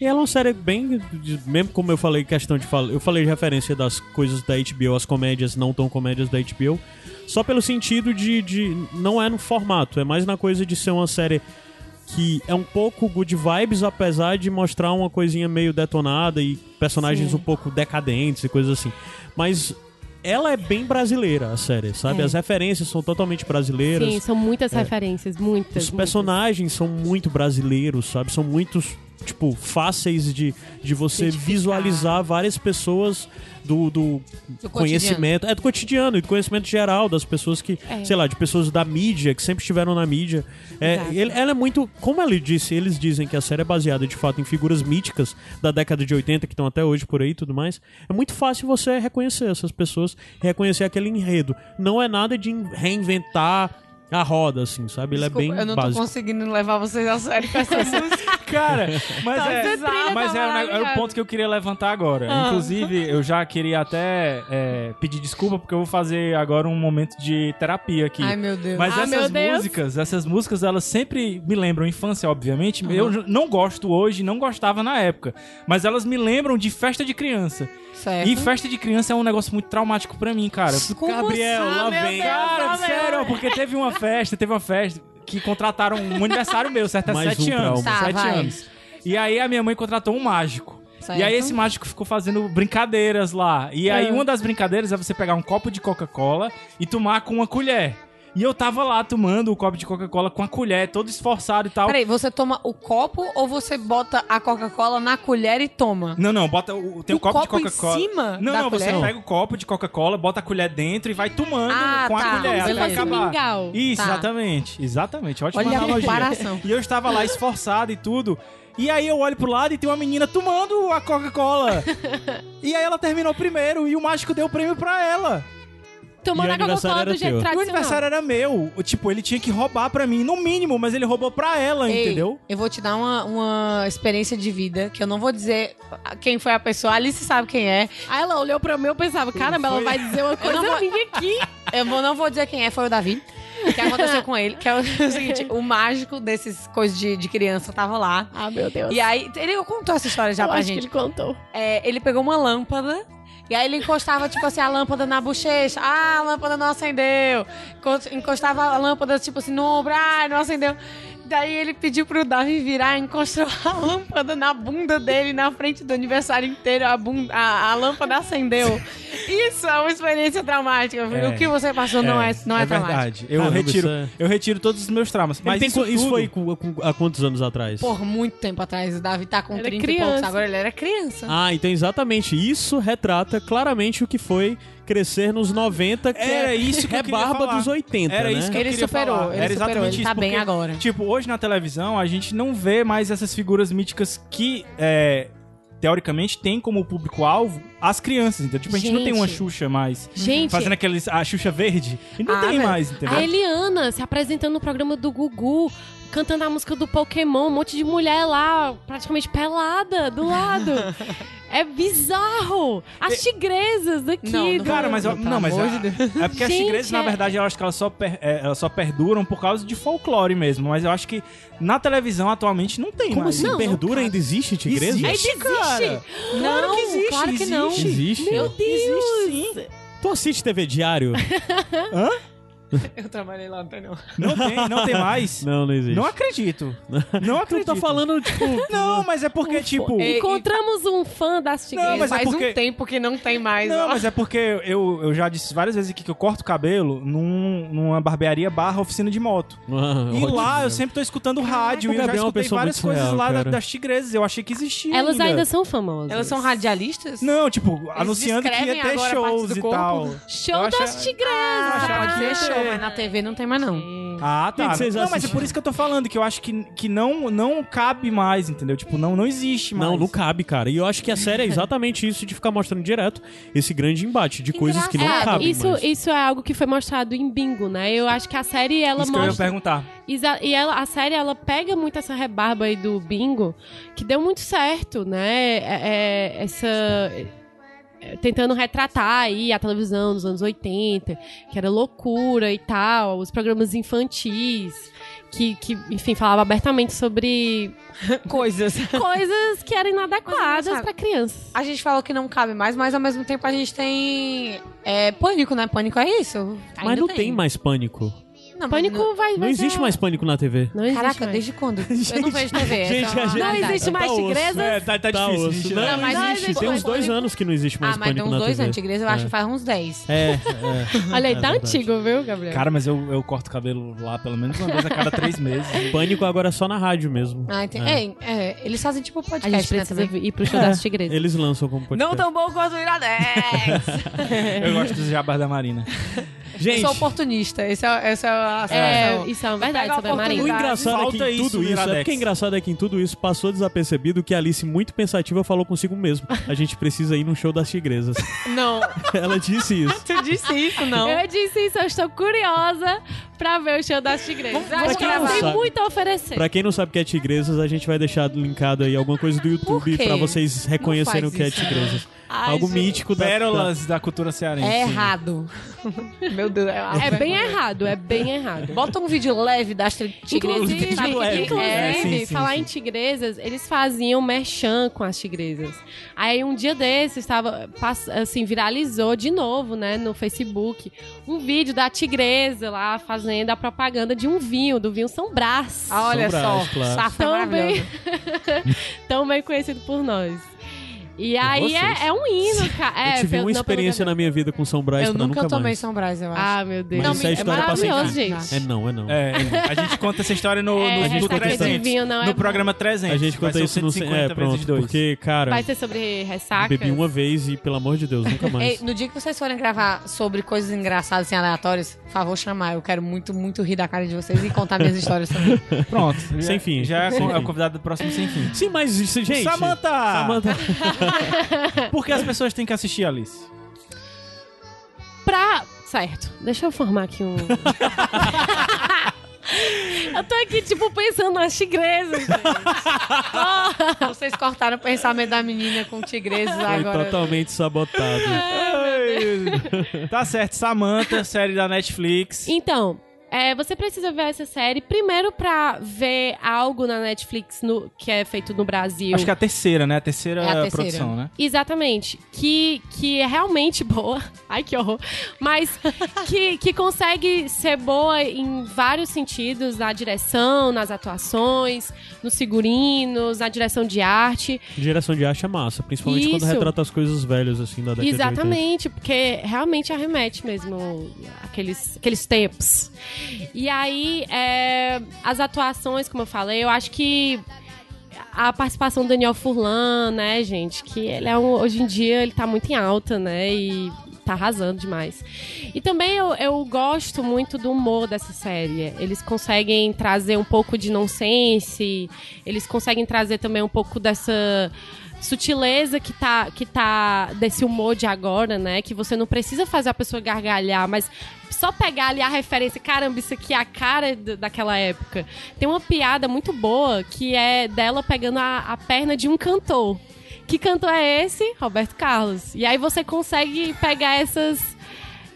E ela é uma série bem. Mesmo como eu falei, questão de. fal- Eu falei de referência das coisas da HBO, as comédias não tão comédias da HBO. Só pelo sentido de, de. Não é no formato, é mais na coisa de ser uma série que é um pouco good vibes, apesar de mostrar uma coisinha meio detonada e personagens Sim. um pouco decadentes e coisas assim. Mas ela é bem brasileira, a série, sabe? É. As referências são totalmente brasileiras. Sim, são muitas referências, muitas. Os muitas. personagens são muito brasileiros, sabe? São muitos, tipo, fáceis de, de você visualizar várias pessoas do, do Do conhecimento. É do cotidiano e do conhecimento geral das pessoas que, É. sei lá, de pessoas da mídia, que sempre estiveram na mídia. É, ele- ela é muito. Como ele disse, eles dizem que a série é baseada de fato em figuras míticas da década de 80 que estão até hoje por aí e tudo mais. É muito fácil você reconhecer essas pessoas, reconhecer aquele enredo. Não é nada de reinventar A roda, assim, sabe? Ele Desculpa, é bem eu não tô básico. conseguindo levar vocês a sério com essa [LAUGHS] música. Cara, mas Tá, é, mas tá é, era o maravilhosa. ponto que eu queria levantar agora. Ah. Inclusive, eu já queria até é, pedir desculpa porque eu vou fazer agora um momento de terapia aqui. Ai, meu Deus. Mas Ah, essas músicas, essas músicas, elas sempre me lembram infância, obviamente. Eu j- não gosto hoje, não gostava na época. Mas elas me lembram de festa de criança. Certo. E festa de criança é um negócio muito traumático pra mim, cara. Como Gabriel, lá vem. Cara, sério, porque teve uma festa, teve uma festa que contrataram um aniversário meu, certo? Há Mais sete um anos. Tá, sete vai. anos. E aí a minha mãe contratou um mágico. Certo. E aí esse mágico ficou fazendo brincadeiras lá. E aí Ah. uma das brincadeiras é você pegar um copo de Coca-Cola e tomar com uma colher. E eu tava lá tomando o copo de Coca-Cola com a colher, todo esforçado e tal. Peraí, você toma o copo ou você bota a Coca-Cola na colher e toma? Não, não, bota o, tem o, O copo, copo de em Coca-Cola. cima Não, não, você colher? pega o copo de Coca-Cola, bota a colher dentro e vai tomando Ah, com a tá, colher como até acabar. mingau. Isso, Tá. exatamente. Exatamente. Ótima Olha a analogia. comparação. E eu estava lá esforçado e tudo. E aí eu olho pro lado e tem uma menina tomando a Coca-Cola. [LAUGHS] e aí ela terminou primeiro e o mágico deu o prêmio pra ela. Tomando o a Coca-Cola aniversário do jeito. E o tradicional. aniversário era meu. O- Tipo, ele tinha que roubar pra mim, no mínimo, mas ele roubou pra ela, Ei, entendeu? Eu vou te dar uma, uma experiência de vida que eu não vou dizer quem foi a pessoa. A Alice sabe quem é. Aí ela olhou pra mim e eu pensava, caramba, ela vai dizer uma coisa não vou- minha aqui. Eu vou- não vou dizer quem é, foi o Davi. O que aconteceu com ele? Que é o, seguinte: o mágico desses coisas de, de criança tava lá. Ah, meu Deus. E aí, ele contou essa história já eu pra acho gente. que ele contou. É, ele pegou uma lâmpada. E aí ele encostava, tipo assim, a lâmpada na bochecha. Ah, a lâmpada não acendeu. Enco- Encostava a lâmpada, tipo assim, no ombro. Ah, não acendeu. Daí ele pediu pro Davi virar e encostou [LAUGHS] a lâmpada na bunda dele, na frente do aniversário inteiro. A, bunda, a, a lâmpada acendeu. [LAUGHS] Isso é uma experiência traumática. É. O que você passou não é, não é, traumático. verdade. Eu Caramba, retiro, é- eu retiro todos os meus traumas. Mas isso, isso foi com- com- há quantos anos atrás? Por muito tempo atrás, o Davi tá com Ele é 30 e poucos. criança. Agora ele era criança. Ah, então exatamente. Isso retrata claramente o que foi crescer nos 90, que Era é, isso que é barba falar. dos 80, Era né? isso que Ele superou, falar. ele Era superou, exatamente ele isso. tá bem porque, agora. Tipo, hoje na televisão a gente não vê mais essas figuras míticas que, é, teoricamente, tem como público-alvo as crianças. Então, tipo, a gente, não tem uma Gente. Xuxa mais Gente, fazendo aqueles, a Xuxa verde. E não Ah, tem velho. mais, entendeu? a Eliana se apresentando no programa do Gugu, cantando a música do Pokémon, um monte de mulher lá, praticamente pelada do lado. [LAUGHS] é bizarro! As tigresas daqui. Não, não do- Cara, mas, eu- não, mas de é porque as Gente, tigresas, na é- verdade, eu acho que elas só, per- é, elas só perduram por causa de folclore mesmo. Mas eu acho que na televisão atualmente não tem Como mais. assim? Não, Perdura não, ainda existe tigresa? Ainda Existe, existe? cara. Não, Claro que existe, claro que não. existe. Existe? Meu Deus! Existe sim. Tu assiste TV Diário? [LAUGHS] Eu trabalhei lá, não tem não. Não tem, não tem mais. [LAUGHS] não, não existe. Não acredito. [LAUGHS] Não Tu acredito. tá falando, tipo... [LAUGHS] Não, mas é porque, tipo. Ei, Encontramos um fã das. Não, mas é Faz porque- um tempo que não tem mais. Não, ó. mas é porque eu, eu já disse várias vezes aqui que eu corto cabelo num, numa barbearia barra oficina de moto. Ah, E ótimo. lá eu sempre tô escutando rádio e eu já é escutei várias coisas surreal, lá cara. das tigresas. Eu achei que existia. Elas ainda. ainda são famosas. Elas são radialistas? Não, tipo, anunciando que ia ter shows e tal. Show Eu das achei- tigresas. Ah, que ia ser show, ter. mas na TV não tem mais não. Ah, tá. que vocês não, mas é por isso que eu tô falando, que eu acho que, que não, não cabe mais, entendeu? Tipo, não, não existe mais. Não, não cabe, cara. E eu acho que a série é exatamente isso de ficar mostrando direto esse grande embate de coisas que não É, cabem isso, mais. isso é algo que foi mostrado em Bingo, né? Eu acho que a série ela Isso que eu ia mostra perguntar. E ela, a série, ela pega muito essa rebarba aí do bingo, que deu muito certo, né? É- é- essa. É, Tentando retratar aí a televisão dos anos 80, que era loucura e tal, os programas infantis, que, que enfim, falava abertamente sobre Coisas. [LAUGHS] coisas que eram inadequadas pra crianças. A gente falou que não cabe mais, mas ao mesmo tempo a gente tem é, pânico, né? Pânico é isso. Mas Ainda não tem. mais pânico. Não, Pânico não- vai, Não vai existe ser- mais pânico na TV. Não existe Caraca, mais. desde quando? [LAUGHS] eu não vejo TV. Gente, a gente- Não existe mais Tá osso. tigresas? É, tá, tá Tá difícil. osso. gente. Não, Não, existe. existe Tem uns mais dois pânico. anos que não existe mais Ah, mas tem pânico uns na dois TV. anos. Igreja eu acho É. que faz uns 10. É, é. [LAUGHS] Olha aí, É tá verdade. antigo, viu, Gabriel? Cara, mas eu, eu corto cabelo lá pelo menos uma vez a cada três meses. [LAUGHS] Pânico agora é só na rádio mesmo. Ah, entendi. É. É, é, eles fazem tipo a podcast, gente né, precisa também. ir pro show das tigresas. Eles lançam como podcast. Não tão bom quanto o Iradex. Eu gosto dos jabás da Marina. Gente. Eu sou oportunista. Esse é, esse é a É, isso é uma verdade a sobre a O Marina. oportunidade. engraçado é que Falta em isso tudo no isso, é porque engraçado é que em tudo isso passou desapercebido que a Alice, muito pensativa, falou consigo mesmo. A gente precisa ir no show das tigresas. [LAUGHS] Não, [LAUGHS] Ela disse isso. tu disse isso, não. Eu disse isso, eu estou curiosa pra ver o show das tigresas. Vamos- Acho que elas têm gravar. muito a oferecer. Pra quem não sabe o que é tigresas, a gente vai deixar linkado aí alguma coisa do YouTube pra vocês reconhecerem o que é isso, tigresas. Ai, Algo gente. mítico da, da, Pérolas da cultura cearense. É errado. [LAUGHS] Meu Deus. É, É bem errado, é bem errado. Bota um vídeo leve das tigresas. Inclusive, inclusive É, sim, sim, falar sim. em tigresas, eles faziam merchan com as tigresas. Aí um dia desses, estava, assim, viralizou de novo, né, no Facebook, um vídeo da tigresa lá fazendo a propaganda de um vinho, do vinho São Brás. Ah, olha São só, Brás, claro. safa Também. maravilhosa. [LAUGHS] Tão bem conhecido por nós. E aí é, é um hino, cara. [LAUGHS] Eu É, tive pelo- uma não experiência na minha vida com São Brás Eu nunca nunca tomei mais. São Brás, eu acho. Ah, meu Deus. Mas isso é é história pra maravilhoso, sempre. gente. É não, é não. É, a gente conta essa história no, É, no, essa no história de 300. vinho não é no programa 300. A gente conta isso no 150 É, pronto. Porque, cara, Vai ser sobre ressaca? bebi uma vez e, pelo amor de Deus, nunca [LAUGHS] Ei, mais. no dia que vocês forem gravar sobre coisas engraçadas, assim, aleatórias, por favor, chamar. Eu quero muito, muito rir da cara de vocês e contar minhas histórias também. [LAUGHS] Pronto. Sem fim. Já é é o convidado do próximo Sem Fim. Sim, mas, isso, gente... Samantha! Samantha. [LAUGHS] Por que as pessoas têm que assistir, Alice? Pra. Certo. Deixa eu formar aqui um. [LAUGHS] eu tô aqui, tipo, pensando nas tigresas. gente. [LAUGHS] vocês cortaram o pensamento da menina com tigreses Foi agora. totalmente sabotado. tá certo, Samantha, série da Netflix. Então, é, você precisa ver essa série primeiro pra ver algo na Netflix no- que é feito no Brasil. Acho que é a terceira, né? A terceira, É a terceira. produção, né? Exatamente. Que, que é realmente [LAUGHS] boa. Ai, que horror. Mas que, que consegue ser boa em vários sentidos, na direção, nas atuações, nos figurinos, na direção de arte. Direção de arte é massa, principalmente quando Isso. retrata as coisas velhas, assim, da década de 80. Exatamente, porque realmente arremete mesmo aqueles, aqueles tempos. E aí, é, as atuações, como eu falei, eu acho que a participação do Daniel Furlan, né, gente, que ele é um, hoje em dia ele tá muito em alta, né, e tá arrasando demais. E também eu, eu gosto muito do humor dessa série. Eles conseguem trazer um pouco de nonsense, eles conseguem trazer também um pouco dessa sutileza que tá, que tá desse humor de agora, né? Que você não precisa fazer a pessoa gargalhar, mas só pegar ali a referência, caramba, isso aqui é a cara daquela época. Tem uma piada muito boa que é dela pegando a, a perna de um cantor. Que cantor é esse? Roberto Carlos. E aí você consegue pegar essas.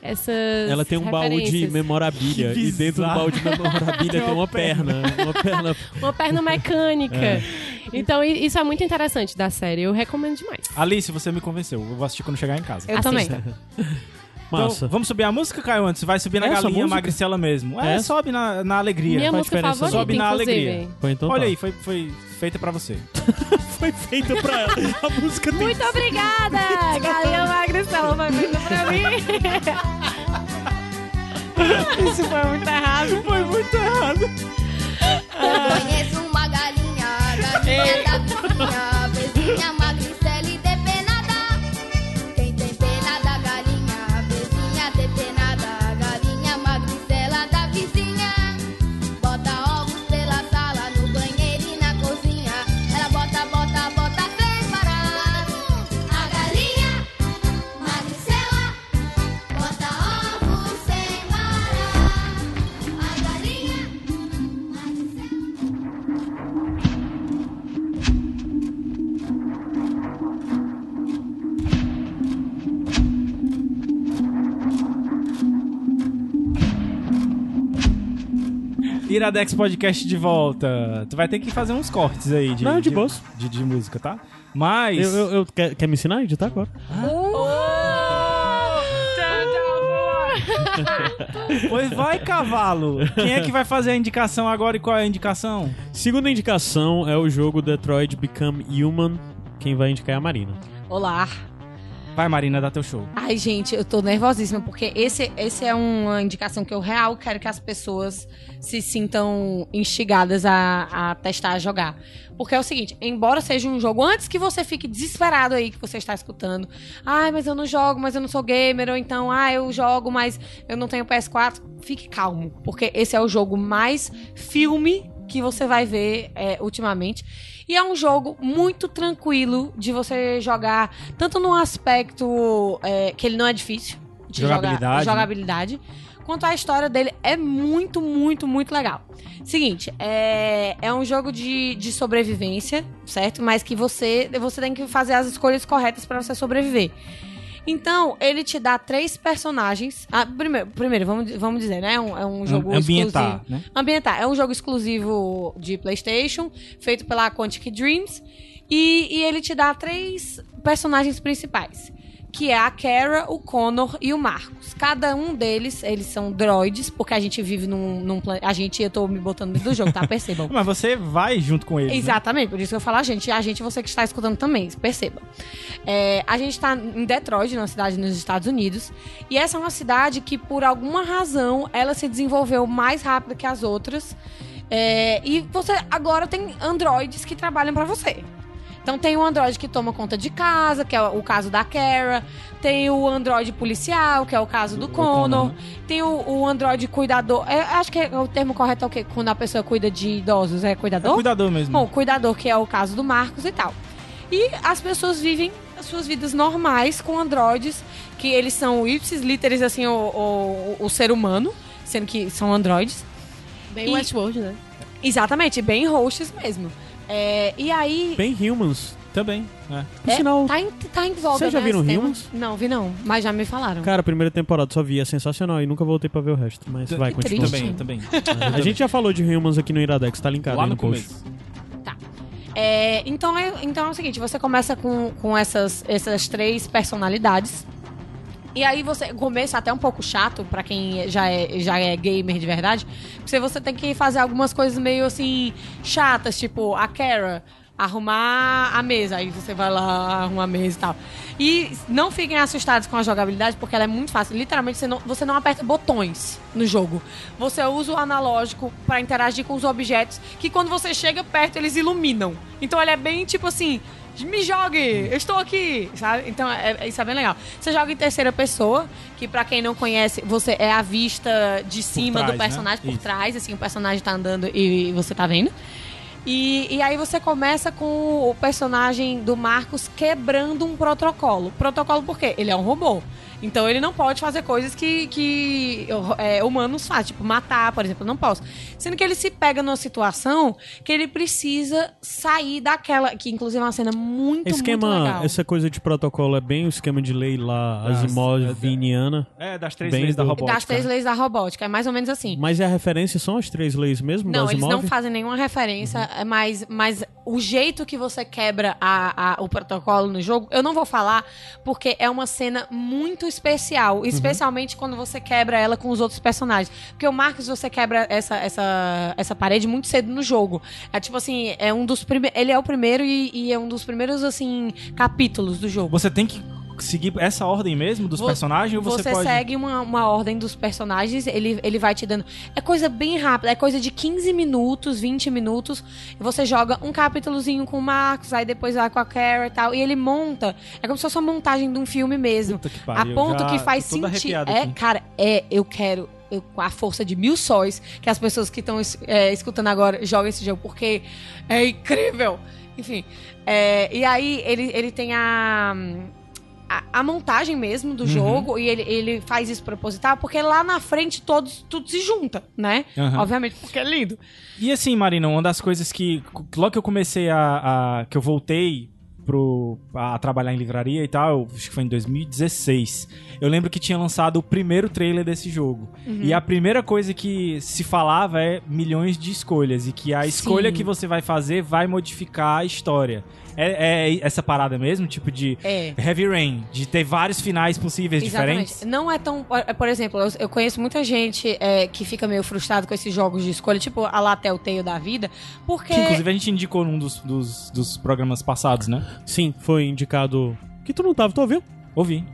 Essas Ela tem um baú de memorabilia e dentro do baú de memorabilia [LAUGHS] tem uma perna. Uma perna. [LAUGHS] Uma perna mecânica. Então, i- isso é muito interessante da série. Eu recomendo demais. Alice, você me convenceu. Eu vou assistir quando chegar em casa. Eu também. Assista. [LAUGHS] Massa. Então, vamos subir a música, Caio, antes? Vai subir na Essa galinha música? magricela mesmo. É, É? sobe na, na alegria. Minha faz música diferença, favorita, sobe na inclusive. alegria. Foi então Olha tá. aí, foi, foi feita pra você. [LAUGHS] Foi feita pra ela. A música tem Muito obrigada! Galinha Magricela vai feita pra mim. [LAUGHS] Isso foi muito errado. Foi muito errado. Conheço uma galinha, galinha da vizinha, Iradex Podcast de volta. Tu vai ter que fazer uns cortes aí de, Não, de boas. de, de música, tá? Mas. Eu, eu, eu- quer, quer me ensinar a editar agora? Pois vai, cavalo. Quem é que vai fazer a indicação agora e qual é a indicação? Segunda indicação é o jogo Detroit Become Human. Quem vai indicar é a Marina. Olá. Vai, Marina, dá teu show. Ai, gente, eu tô nervosíssima, porque esse, esse é uma indicação que eu real quero que as pessoas se sintam instigadas a, a testar, a jogar. Porque é o seguinte, embora seja um jogo, antes que você fique desesperado aí que você está escutando, ai, mas eu não jogo, mas eu não sou gamer, ou então, ah, eu jogo, mas eu não tenho PS4, fique calmo, porque esse é o jogo mais filme que você vai ver é, ultimamente. E é um jogo muito tranquilo de você jogar, tanto no aspecto é, que ele não é difícil de Jogabilidade, jogar, né? jogabilidade, quanto a história dele é muito, muito, muito legal. Seguinte, é, é um jogo de, de sobrevivência, certo? Mas que você, você tem que fazer as escolhas corretas para você sobreviver. Então, ele te dá três personagens. Ah, primeiro, primeiro vamos, vamos dizer, né? É um, é um jogo Ambientar, exclusivo. né? Ambientar. É um jogo exclusivo de PlayStation, feito pela Quantic Dreams. E, e ele te dá três personagens principais. Que é a Kara, o Connor e o Marcos. Cada um deles, eles são droids, porque a gente vive num, num planeta. A gente, eu tô me botando dentro do jogo, tá? Percebam. [LAUGHS] Mas você vai junto com eles. né? Exatamente, por isso que eu falo a gente. A gente, você que está escutando também, perceba. É, a gente está em Detroit, numa cidade nos Estados Unidos. E essa é uma cidade que, por alguma razão, ela se desenvolveu mais rápido que as outras. É, e você agora tem androides que trabalham para você. Então tem o Android que toma conta de casa, que é o caso da Kara. Tem o Android policial, que é o caso do Connor. Connor? Tem o, o Android cuidador. É, acho que é- o termo correto é o quê? Quando a pessoa cuida de idosos, é É cuidador? cuidador mesmo. Bom, cuidador, que é o caso do Marcos e tal. E as pessoas vivem as suas vidas normais com androides, que eles são ipsis literis, assim, o, o, o ser humano, sendo que são androides. Bem E- Westworld, né? Exatamente, bem hosts mesmo. É, e aí. Bem Humans. Também. É. Por é, sinal, tá, em, tá em voga, Vocês já né, viram? Humans? Não, vi não, mas já me falaram. cara, a primeira temporada só vi, é sensacional e nunca voltei pra ver o resto. Mas vai, Que continua. triste. Também, também. [LAUGHS] A gente já falou de Humans aqui no Iradex, tá linkado Lá aí no no post. começo. É, então, é, então é o seguinte, você começa com, com essas, essas três personalidades. E aí você. O começo é até um pouco chato pra quem já é, já é gamer de verdade. Porque você tem que fazer algumas coisas meio assim chatas, tipo a Kara. Arrumar a mesa, aí você vai lá arrumar a mesa e tal. E não fiquem assustados com a jogabilidade, porque ela é muito fácil. Literalmente, você não, você não aperta botões no jogo. Você usa o analógico pra interagir com os objetos, que quando você chega perto, eles iluminam. Então ele é bem tipo assim. Me jogue, eu estou aqui, sabe? Então, é, é- isso é bem legal. Você joga em terceira pessoa, que pra quem não conhece, você é a vista de cima trás, do personagem, né? por Isso. trás, assim, o personagem tá andando e você tá vendo. E, e aí você começa com o personagem do Marcos quebrando um protocolo. Protocolo por quê? Ele é um robô. Então ele não pode fazer coisas que, que é, humanos fazem, tipo matar, por exemplo, não posso. Sendo que ele se pega numa situação que ele precisa sair daquela, que inclusive é uma cena muito, muito Esquema, legal. essa coisa de protocolo é bem o esquema de lei lá, Asimoviniana. É, das três leis da do- robótica. Das três leis da robótica, é mais ou menos assim. Mas a referência são as três leis mesmo Não, eles não fazem nenhuma referência, é mas, mas o jeito que você quebra a, a- o protocolo no jogo, eu não vou falar, porque é uma cena muito especial, especialmente quando você quebra ela com os outros personagens. Porque o Marcos, você quebra essa, essa, essa parede muito cedo no jogo. É tipo assim, é um dos primeiros. Ele é o primeiro e, e é um dos primeiros, assim, capítulos do jogo. Você tem que seguir essa ordem mesmo dos Vo- personagens ou você, Você pode... segue uma, uma ordem dos personagens, ele, ele vai te dando. É coisa bem rápida, é coisa de 15 minutos, 20 minutos. Você joga um capítulozinho com o Marcos, aí depois vai com a Kara e tal. E ele monta. É como se fosse uma montagem de um filme mesmo. Puta que a pariu, ponto já que faz sentido. É, aqui. cara, é, eu quero. com a força de mil sóis que as pessoas que estão escutando agora jogam esse jogo, porque é incrível. Enfim. é, e aí ele, ele tem a a, a montagem mesmo Uhum. do jogo e ele, ele faz isso proposital porque lá na frente todos tudo se junta, né? Aham. Obviamente, porque é lindo. E assim, Marina, uma das coisas que. Logo que eu comecei a. a- que eu voltei pro, a trabalhar em livraria e tal, acho que foi em 2016. Eu lembro que tinha lançado o primeiro trailer desse jogo. Uhum. E a primeira coisa que se falava é milhões de escolhas. E que a escolha Sim. que você vai fazer vai modificar a história. É, é essa parada mesmo? Tipo de É. Heavy Rain, de ter vários finais possíveis diferentes? Não é tão. por- Por exemplo, eu, eu conheço muita gente é, que fica meio frustrado com esses jogos de escolha, tipo a lá Telltale da vida, porque. Que inclusive a gente indicou num dos, dos, dos programas passados, né? Sim, foi indicado. Que tu não tava, tu ouviu? Ouvi.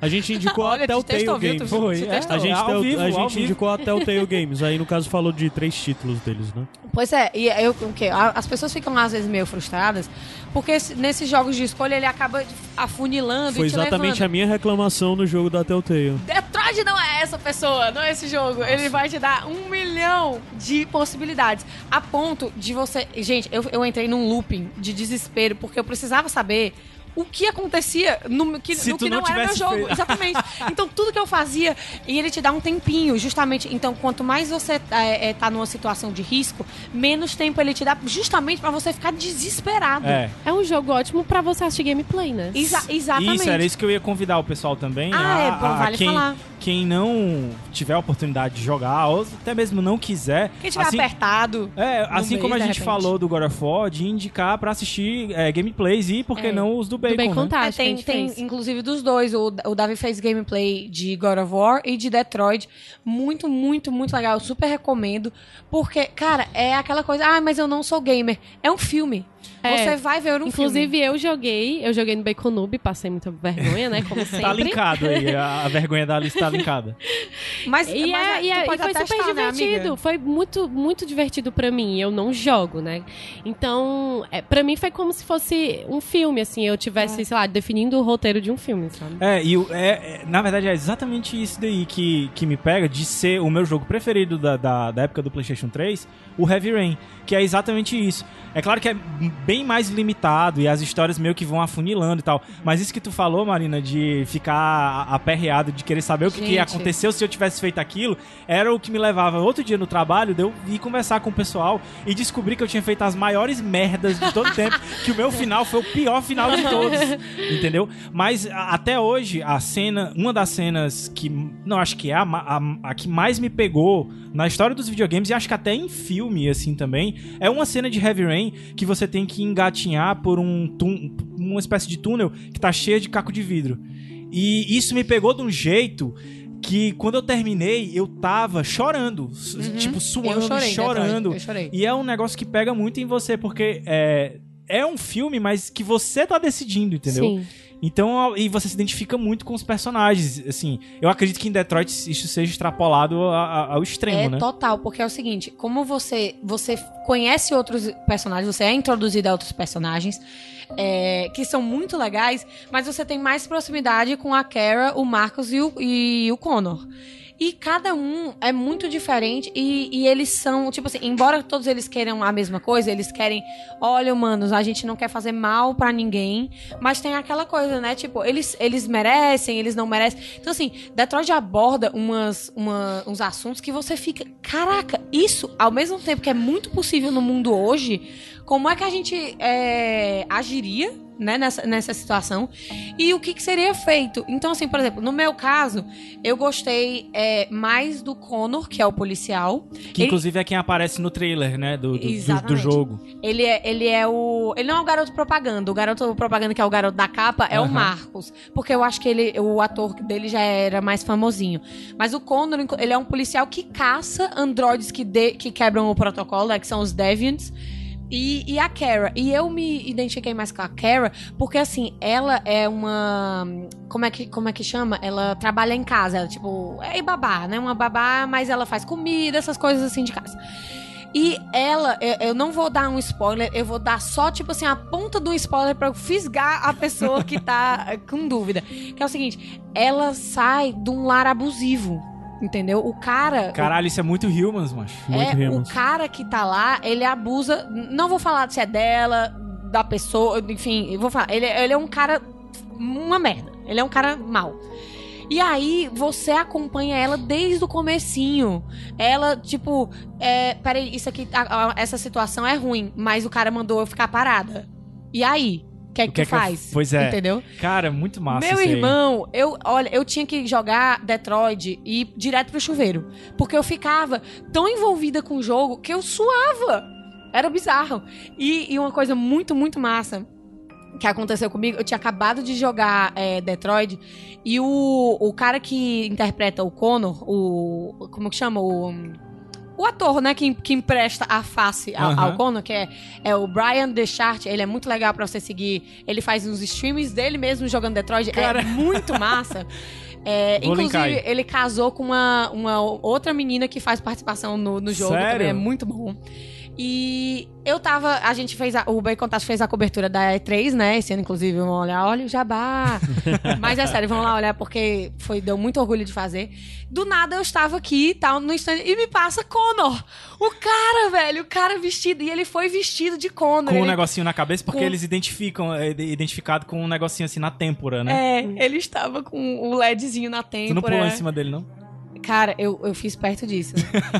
A gente indicou [LAUGHS] Olha, até o Telltale? Games. Foi, é. A gente, vivo, a ao gente vivo. indicou até o Telltale [LAUGHS] Games. Aí, no caso, falou de três títulos deles, né? Pois é, e eu, o quê? As pessoas ficam às vezes meio frustradas, porque esse- nesses jogos de escolha ele acaba afunilando Foi te exatamente levando. a minha reclamação no jogo da Telltale. Detroit não é essa pessoa, não é esse jogo. Ele vai te dar um milhão de possibilidades. A ponto de você. Gente, eu, eu entrei num looping de desespero, porque eu precisava saber. O que acontecia no que, no que não não, era meu jogo. feito. Exatamente. [LAUGHS] Então, tudo que eu fazia, e ele te dá um tempinho, justamente. Então, quanto mais você é, é, tá numa situação de risco, menos tempo ele te dá, justamente pra você ficar desesperado. É. É um jogo ótimo pra você assistir gameplay, né? Exa- exatamente. Isso, era isso que eu ia convidar o pessoal também. Ah, a- é bom, a- vale quem, falar. Quem não tiver a oportunidade de jogar, ou até mesmo não quiser. Quem tiver assim, apertado. É, assim como a gente repente. falou do God of War, de indicar pra assistir é, gameplays e, por que É. não, os do Bacon, Do Bacon né? É, tem, tem inclusive dos dois. O, o Davi fez gameplay de God of War e de Detroit. Muito, muito, muito legal. Eu super recomendo. Porque, cara, é aquela coisa. Ah, mas eu não sou gamer. É um filme. É. Você vai ver um Inclusive, filme. eu joguei, eu joguei no Bacon Noob, passei muita vergonha, né? Como [LAUGHS] sempre. Tá linkado aí, a, a vergonha da lista tá linkada. [LAUGHS] Mas, E, mas é, e, é- e foi super testar, né, divertido. amiga? foi muito, muito divertido pra mim. Eu não jogo, né? Então, é, para mim foi como se fosse um filme, assim. Eu tivesse, sei lá, definindo o roteiro de um filme, sabe? É, e o- é, é, na verdade é exatamente isso daí que, que me pega de ser o meu jogo preferido da, da, da época do PlayStation 3, o Heavy Rain, que é exatamente isso. É claro que é bem mais limitado e as histórias meio que vão afunilando e tal, mas isso que tu falou, Marina, de ficar aperreado, de querer saber o que, que aconteceu se eu tivesse feito aquilo, era o que me levava outro dia no trabalho, de eu ir conversar com o pessoal e descobrir que eu tinha feito as maiores merdas de todo o tempo, que o meu final foi o pior final de todos, [LAUGHS] entendeu? Mas até hoje, a cena, uma das cenas que, não, acho que é a, a, a que mais me pegou na história dos videogames, e acho que até em filme, assim, também, é uma cena de Heavy Rain que você tem que engatinhar por um uma espécie de túnel que tá cheia de caco de vidro. E isso me pegou de um jeito que quando eu terminei, eu tava chorando, s- tipo, suando, chorei, chorando. E é um negócio que pega muito em você, porque é, é um filme, mas que você tá decidindo, entendeu? Sim. Então, e você se identifica muito com os personagens. Assim, eu acredito que em Detroit isso seja extrapolado ao extremo, É né? total, porque é o seguinte, como você você conhece outros personagens, você é introduzido a outros personagens é, que são muito legais, mas você tem mais proximidade com a Kara, o Marcos e o, e o Connor. E cada um é muito diferente e, e eles são, tipo assim, embora todos eles queiram a mesma coisa, eles querem, olha, manos, a gente não quer fazer mal pra ninguém, mas tem aquela coisa, né? Tipo, eles, eles merecem, eles não merecem. Então, assim, Detroit aborda umas, uma- uns assuntos que você fica, caraca, isso, ao mesmo tempo que é muito possível no mundo hoje, como é que a gente é, agiria né, nessa, nessa situação e o que, que seria feito. Então, assim, por exemplo, no meu caso, eu gostei é, mais do Connor, que é o policial. Que Ele- inclusive é quem aparece no trailer, né? Do, do, do, do jogo. Ele é, ele é o. Ele não é o garoto propaganda. O garoto propaganda, que é o garoto da capa, é o Aham. Marcos. Porque eu acho que ele, o ator dele já era mais famosinho. Mas o Connor, ele é um policial que caça androides que, de- que quebram o protocolo, né, que são os Deviants. E, e a Kara. E eu me identifiquei mais com a Kara, porque assim, ela é uma. Como é que, como é que chama? Ela trabalha em casa. Ela, tipo, é babá, né? Uma babá, mas ela faz comida, essas coisas assim de casa. E ela, eu, eu não vou dar um spoiler, eu vou dar só, tipo assim, a ponta do spoiler pra eu fisgar a pessoa que tá [LAUGHS] com dúvida. Que é o seguinte: ela sai de um lar abusivo. Entendeu? O cara. Caralho, isso é muito Humans, macho. Muito é, Humans. o cara que tá lá, ele abusa. Não vou falar se é dela, da pessoa, enfim, eu vou falar. Ele, ele é um cara. Uma merda. Ele é um cara mau. E aí, você acompanha ela desde o comecinho. Ela, tipo, é, peraí, isso aqui, a- a- essa situação é ruim, mas o cara mandou eu ficar parada. E aí? Que é que, que é tu que eu- faz? Pois é. Entendeu? Cara, muito massa Meu isso aí. irmão, eu, olha, eu tinha que jogar Detroit e ir direto pro chuveiro. Porque eu ficava tão envolvida com o jogo que eu suava. Era bizarro. E, e uma coisa muito, muito massa que aconteceu comigo, eu tinha acabado de jogar é, Detroit e o, o cara que interpreta o Connor, o. Como que chama? O. o ator, né, que, que empresta a face ao, Aham. ao Conan, que é, é o Brian Deschart, ele é muito legal pra você seguir. Ele faz uns streams dele mesmo jogando Detroit, Cara. é muito massa. [LAUGHS] É, inclusive, ele casou com uma, uma outra menina que faz participação no, no jogo Sério? também, é muito bom. E eu tava. A gente fez. A, o Bacon Tacho fez a cobertura da E3, né? Esse ano, inclusive, vamos olhar. Olha o jabá. [LAUGHS] Mas é sério, vamos lá olhar, porque foi, deu muito orgulho de fazer. Do nada eu estava aqui, tal, no stand, e me passa Connor. O cara, velho, o cara vestido. E ele foi vestido de Connor. Com um ele, negocinho na cabeça, porque com- eles identificam, é identificado com um negocinho assim na têmpora, né? É, ele estava com o LEDzinho na têmpora. Tu não pulou em cima dele, não? Cara, eu, eu fiz perto disso.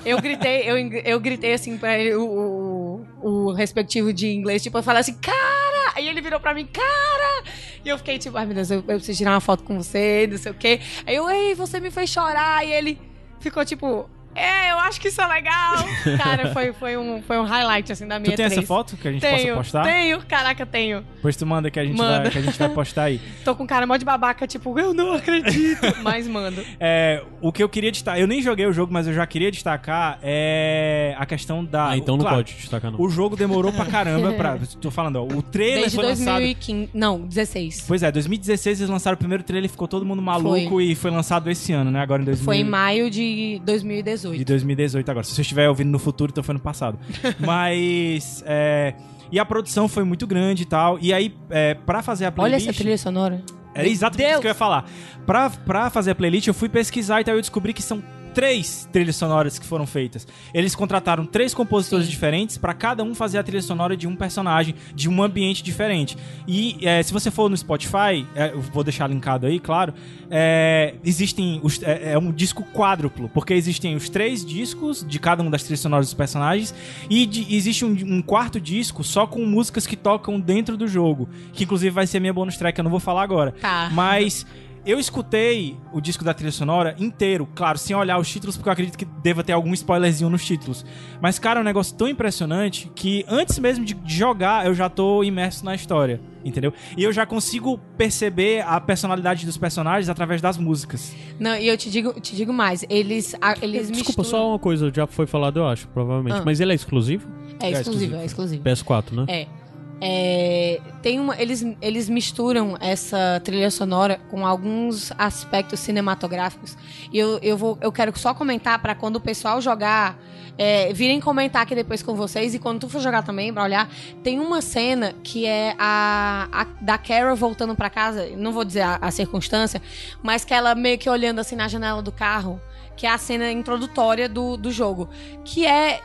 Eu gritei, eu, eu gritei assim pra ele, o, o, o respectivo de inglês, tipo, eu falei assim, cara! Aí ele virou pra mim, cara! E eu fiquei tipo, ai meu Deus, eu, eu preciso tirar uma foto com você, não sei o quê. Aí eu, ei, você me fez chorar. E ele ficou tipo, é, eu acho que isso é legal. [LAUGHS] Cara, foi, foi, um, foi um highlight assim da minha Tu tem essa três. foto que a gente Tenho, possa postar? tenho, caraca, tenho. Pois tu manda que a gente, Manda. vai, que a gente vai postar aí. [LAUGHS] Tô com cara mó de babaca, tipo, eu não acredito. Mas mando. É, o que eu queria destacar, eu nem joguei o jogo, mas eu já queria destacar é a questão da. Ah, então não claro, pode destacar, não. O jogo demorou pra caramba pra. [LAUGHS] Tô falando, ó. O trailer Desde foi lançado. 2015. Não, 16. Pois é, 2016 eles lançaram o primeiro trailer, ficou todo mundo maluco Foi. e foi lançado esse ano, né? Agora em 2000, Foi em maio de 2018. De 2018 agora. Se você estiver ouvindo no futuro, então foi no passado. [LAUGHS] Mas é, e a produção foi muito grande e tal. E aí, é, pra fazer a Olha playlist... essa trilha sonora. É exatamente isso que eu ia falar. Pra, pra fazer a playlist, eu fui pesquisar e tal, eu descobri que são três trilhas sonoras que foram feitas. Eles contrataram três compositores diferentes pra cada um fazer a trilha sonora de um personagem, de um ambiente diferente. E é, se você for no Spotify, é, eu vou deixar linkado aí, claro, é, existem. Os, é, é um disco quádruplo, porque existem os três discos de cada uma das trilhas sonoras dos personagens, e de- existe um, um quarto disco só com músicas que tocam dentro do jogo, que inclusive vai ser minha bonus track, eu não vou falar agora. Tá. Mas eu escutei o disco da trilha sonora inteiro, claro, sem olhar os títulos, porque eu acredito que deva ter algum spoilerzinho nos títulos. Mas, cara, é um negócio tão impressionante que antes mesmo de jogar, eu já tô imerso na história, entendeu? E eu já consigo perceber a personalidade dos personagens através das músicas. Não, e eu te digo, te digo mais. Eles, a- eles Desculpa, misturam... só uma coisa, já foi falado, eu acho, provavelmente. Ah. Mas ele é exclusivo? É exclusivo, exclusivo. é exclusivo. PS4, né? É. É, tem uma, eles, eles misturam essa trilha sonora com alguns aspectos cinematográficos. E eu, eu, vou, eu quero só comentar pra quando o pessoal jogar, é, virem comentar aqui depois com vocês. E quando tu for jogar também, pra olhar, tem uma cena que é a, a da Carol voltando pra casa. Não vou dizer a, a circunstância, mas que ela meio que olhando assim na janela do carro. Que é a cena introdutória do, do jogo. Que é,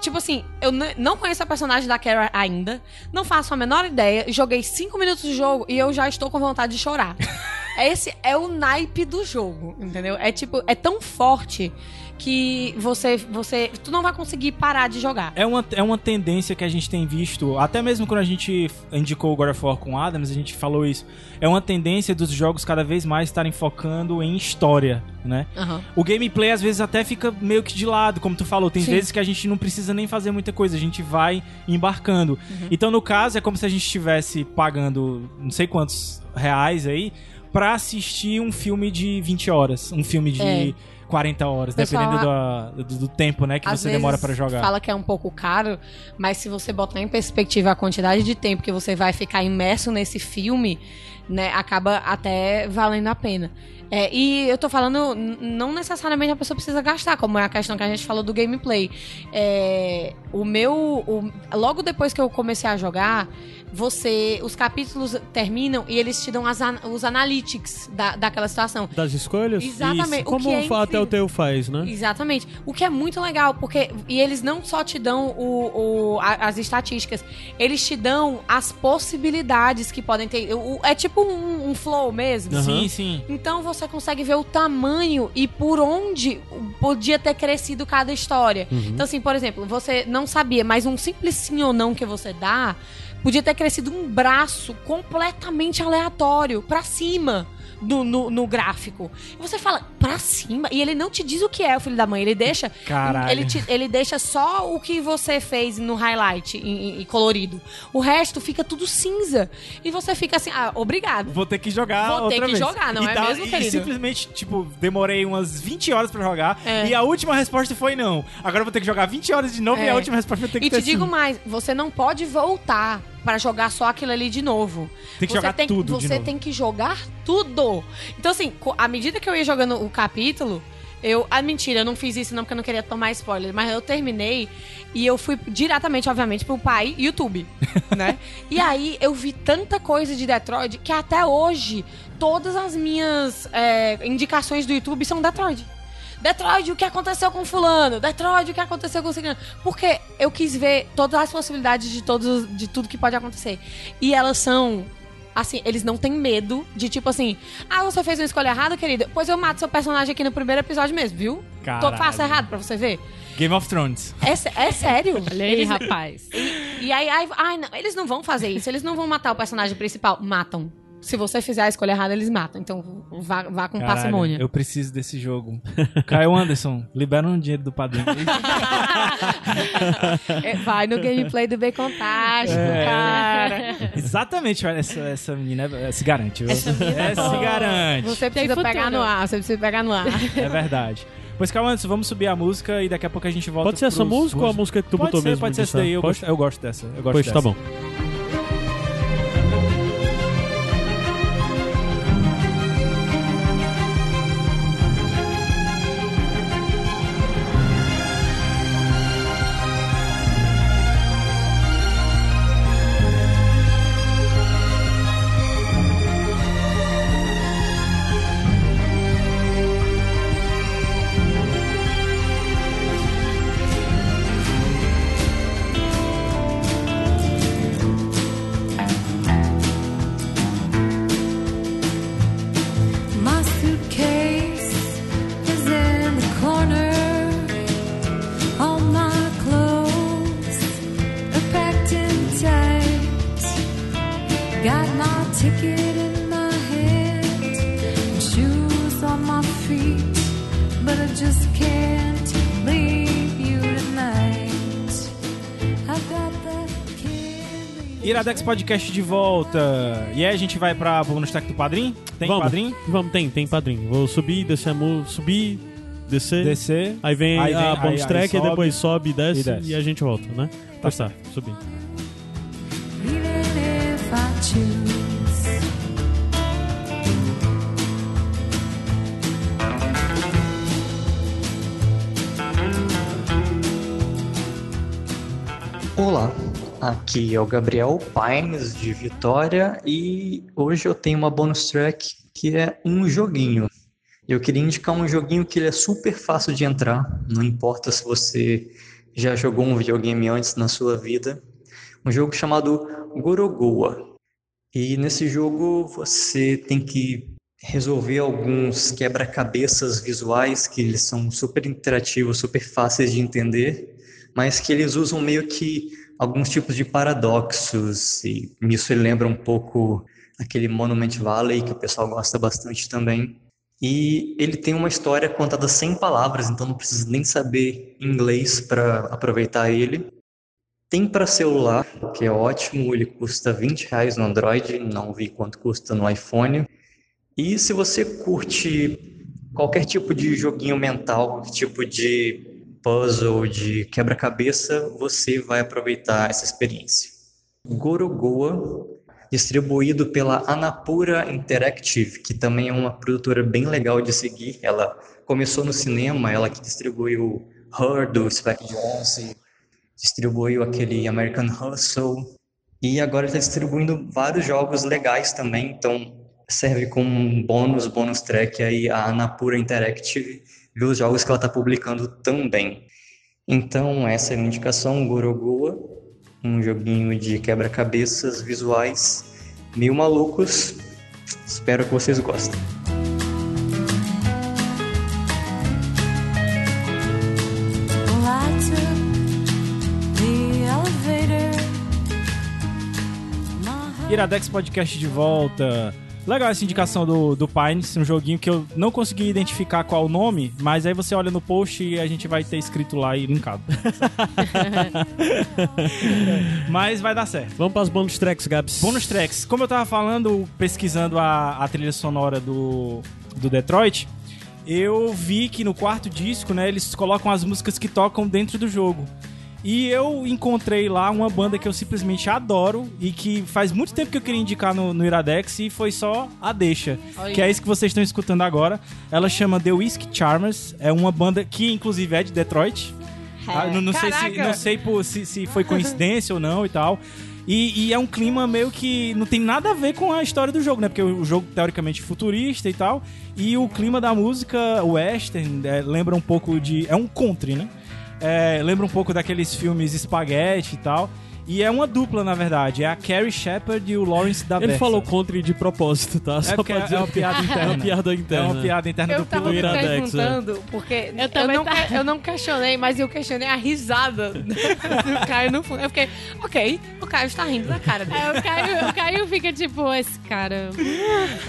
Tipo assim, eu não conheço a personagem da Kara ainda, não faço a menor ideia, joguei cinco minutos de jogo e eu já estou com vontade de chorar. [LAUGHS] Esse é o naipe do jogo, entendeu? É tipo, é tão forte que você, você, tu não vai conseguir parar de jogar. É uma, é uma tendência que a gente tem visto, até mesmo quando a gente indicou o God of War com Adams, a gente falou isso. É uma tendência dos jogos cada vez mais estarem focando em história, né? Aham. O gameplay às vezes até fica meio que de lado, como tu falou. Tem Sim. vezes que a gente não precisa nem fazer muita coisa, a gente vai embarcando. Uhum. Então, no caso, é como se a gente estivesse pagando não sei quantos reais aí pra assistir um filme de 20 horas, um filme de É. 40 horas, Pessoal, dependendo da- do, do tempo, né, que você demora pra jogar. Fala que é um pouco caro, mas se você botar em perspectiva a quantidade de tempo que você vai ficar imerso nesse filme, né, acaba até valendo a pena. É, e eu tô falando, não necessariamente a pessoa precisa gastar, como é a questão que a gente falou do gameplay. É, o meu. o- logo depois que eu comecei a jogar, você. Os capítulos terminam e eles te dão as os analytics da, daquela situação. Das escolhas? Exatamente. Isso. O Como que é a incrível. Telltale faz, né? Exatamente. O que é muito legal, porque. E eles não só te dão o, o- a- as estatísticas, eles te dão as possibilidades que podem ter. O- é tipo um, um flow mesmo. Aham. Sim, sim. Então você consegue ver o tamanho e por onde podia ter crescido cada história. Uhum. Então, assim, por exemplo, você não sabia, mas um simples sim ou não que você dá podia ter crescido um braço completamente aleatório pra cima. no, no, no gráfico. E você fala, pra cima. E ele não te diz o que é o filho da mãe. Ele deixa. Caralho. Ele, te- ele deixa só o que você fez no highlight em, em colorido. O resto fica tudo cinza. E você fica assim, ah, obrigado. Vou ter que jogar Vou ter que vez. jogar, não E é tá- mesmo, e querido? simplesmente, tipo, demorei umas 20 horas pra jogar. É. E a última resposta foi não. Agora eu vou ter que jogar 20 horas de novo e É. a última resposta vai ter que E te digo sim. mais, você não pode voltar pra jogar só aquilo ali de novo. Tem que você jogar tem, tudo Você tem que jogar tudo. Então, assim, à medida que eu ia jogando o capítulo, eu. Ah, mentira, eu não fiz isso não porque eu não queria tomar spoiler, mas eu terminei e eu fui diretamente, obviamente, pro pai YouTube, [LAUGHS] né? e aí eu vi tanta coisa de Detroit que até hoje todas as minhas é, indicações do YouTube são Detroit. Detroit, o que aconteceu com fulano? Detroit, o que aconteceu com ciclano? Porque eu quis ver todas as possibilidades de, todos, de tudo que pode acontecer. E elas são... Assim, eles não têm medo de tipo assim... Ah, você fez uma escolha errada, querida? Pois eu mato seu personagem aqui no primeiro episódio mesmo, viu? Tô, Caralho. faço errado pra você ver. Game of Thrones. É, é sério. [LAUGHS] Olha aí, Eles- rapaz. E aí, aí- ai, não, eles não vão fazer isso. Eles não vão matar o personagem principal. Matam. Se você fizer a escolha errada, eles matam. Então vá, vá com Caralho, parcimônia. eu preciso desse jogo. [LAUGHS] Caio Anderson, libera um dinheiro do padrinho. [LAUGHS] É, Vai no gameplay do Becontástico, É. cara. Exatamente, olha, essa, essa menina é- se garante. viu? Essa menina é se garante. Você precisa pegar no ar, você precisa pegar no ar. É verdade. Pois calma, Anderson, vamos subir a música e daqui a pouco a gente volta. Pode ser essa pros- música ou a música que tu pode botou ser, mesmo? Pode ser essa daí, eu Pode? gosto, eu gosto dessa. Eu gosto Pois dessa. tá bom. Iradex Podcast de volta. E aí a gente vai pra bonus track do padrinho? Tem Vamos. padrinho? Vamos, tem, tem padrinho. Vou subir, descer a música, subir, descer. Descer. Aí vem Aí vem- a aí- bonus aí track, e sobe. depois sobe e desce, E desce. e a gente volta, né? Pois tá, subi. Aqui é o Gabriel Pines de Vitória e hoje eu tenho uma bonus track que é um joguinho. Eu queria indicar um joguinho que ele é super fácil de entrar, não importa se você já jogou um videogame antes na sua vida. Um jogo chamado Gorogoa. E nesse jogo você tem que resolver alguns quebra-cabeças visuais que eles são super interativos, super fáceis de entender mas que eles usam meio que alguns tipos de paradoxos, e nisso ele lembra um pouco aquele Monument Valley, que o pessoal gosta bastante também. E ele tem uma história contada sem palavras, então não precisa nem saber inglês para aproveitar ele. Tem para celular, que é ótimo, ele custa 20 reais no Android, não vi quanto custa no iPhone. E se você curte qualquer tipo de joguinho mental, tipo de puzzle, de quebra-cabeça, você vai aproveitar essa experiência. Gorogoa, distribuído pela Anapura Interactive, que também é uma produtora bem legal de seguir. Ela começou no cinema, ela que distribuiu Her, do Spike Jonze, distribuiu aquele American Hustle, e agora está distribuindo vários jogos legais também, então serve como um bônus, bônus track aí a Anapura Interactive ver os jogos que ela está publicando também. Então, essa é a minha indicação, Gorogoa, um joguinho de quebra-cabeças visuais meio malucos. Espero que vocês gostem. Iradex Podcast de volta. Legal essa indicação do, do Pines, um joguinho que eu não consegui identificar qual o nome, mas aí você olha no post e a gente vai ter escrito lá e linkado. [LAUGHS] mas vai dar certo. Vamos para as bonus tracks, Gabs. Bônus tracks. Como eu tava falando, pesquisando a, a trilha sonora do, do Detroit, eu vi que no quarto disco, né, eles colocam as músicas que tocam dentro do jogo. E eu encontrei lá uma banda que eu simplesmente adoro e que faz muito tempo que eu queria indicar no, no Iradex e foi só a deixa. Olha. Que é isso que vocês estão escutando agora. Ela chama The Whiskey Charmers. É uma banda que, inclusive, é de Detroit. Ah, não, não sei, se, não sei por- se, se foi coincidência [LAUGHS] ou não e tal. E, e é um clima meio que não tem nada a ver com a história do jogo, né? Porque o jogo teoricamente futurista e tal. E o clima da música western é, lembra um pouco de. É um country, né? É, lembra um pouco daqueles filmes Spaghetti e tal. E é uma dupla, na verdade. É a Carrie Shepard e o Lawrence da Ele falou country de propósito, tá? É porque é uma piada interna. É uma piada É interna. uma piada interna Eu do tava piloto. me perguntando, porque eu, também não, que- eu não questionei, mas eu questionei a risada [LAUGHS] do Caio no fundo. Eu fiquei, ok, o Caio está rindo da cara dele. É, o Caio, o Caio fica tipo, esse cara.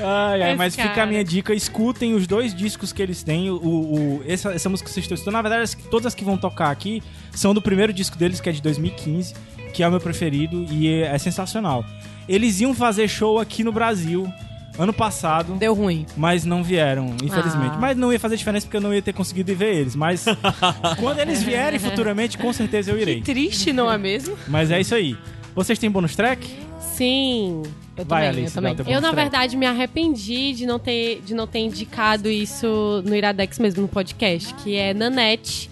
Ai, ai, Esse mas fica cara. a minha dica, escutem os dois discos que eles têm. O, o- essa, essa música que vocês estão escutando, na verdade, as- todas as que vão tocar aqui são do primeiro disco deles, que é de 2015, que é o meu preferido e é, sensacional. Eles iam fazer show aqui no Brasil ano passado, Deu ruim. mas não vieram, infelizmente. Ah. Mas não ia fazer diferença porque eu não ia ter conseguido ir ver eles. Mas [LAUGHS] quando eles vierem futuramente, com certeza eu irei. Triste, não é mesmo? Mas é isso aí. Vocês têm bônus track? Sim. Eu Vai, também, Alice, eu também. Eu, na track. verdade, me arrependi de não ter, de não ter indicado isso no Iradex mesmo, no podcast, que é Nanette,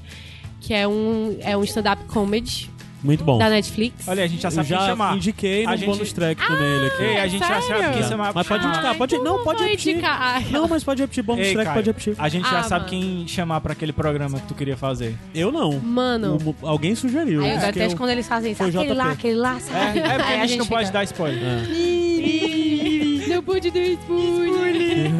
que é um, é um stand-up comedy Muito bom. da Netflix. Olha, a gente já sabe quem já chamar. indiquei no A gente- bônus track também ele aqui. Ei, a gente já sabe sério? quem chamar. Mas pode indicar, pode. Não, pode repetir. indicar. Ah, Não, mas pode repetir. Bônus Ei, track Caio, pode repetir. A gente já Ah, sabe mano. quem chamar pra aquele programa que tu queria fazer. Eu não. Mano, O- alguém sugeriu. Aí eu eu- quando eles fazem isso. Foi Aquele lá, aquele lá, É, sabe? é porque a gente não pode dar spoiler. não pude do spoiler.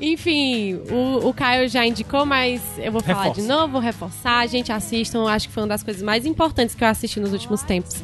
Enfim, o, o Caio já indicou, mas eu vou falar Reforça. de novo, vou reforçar. Gente, assistam, acho que foi uma das coisas mais importantes que eu assisti nos últimos tempos.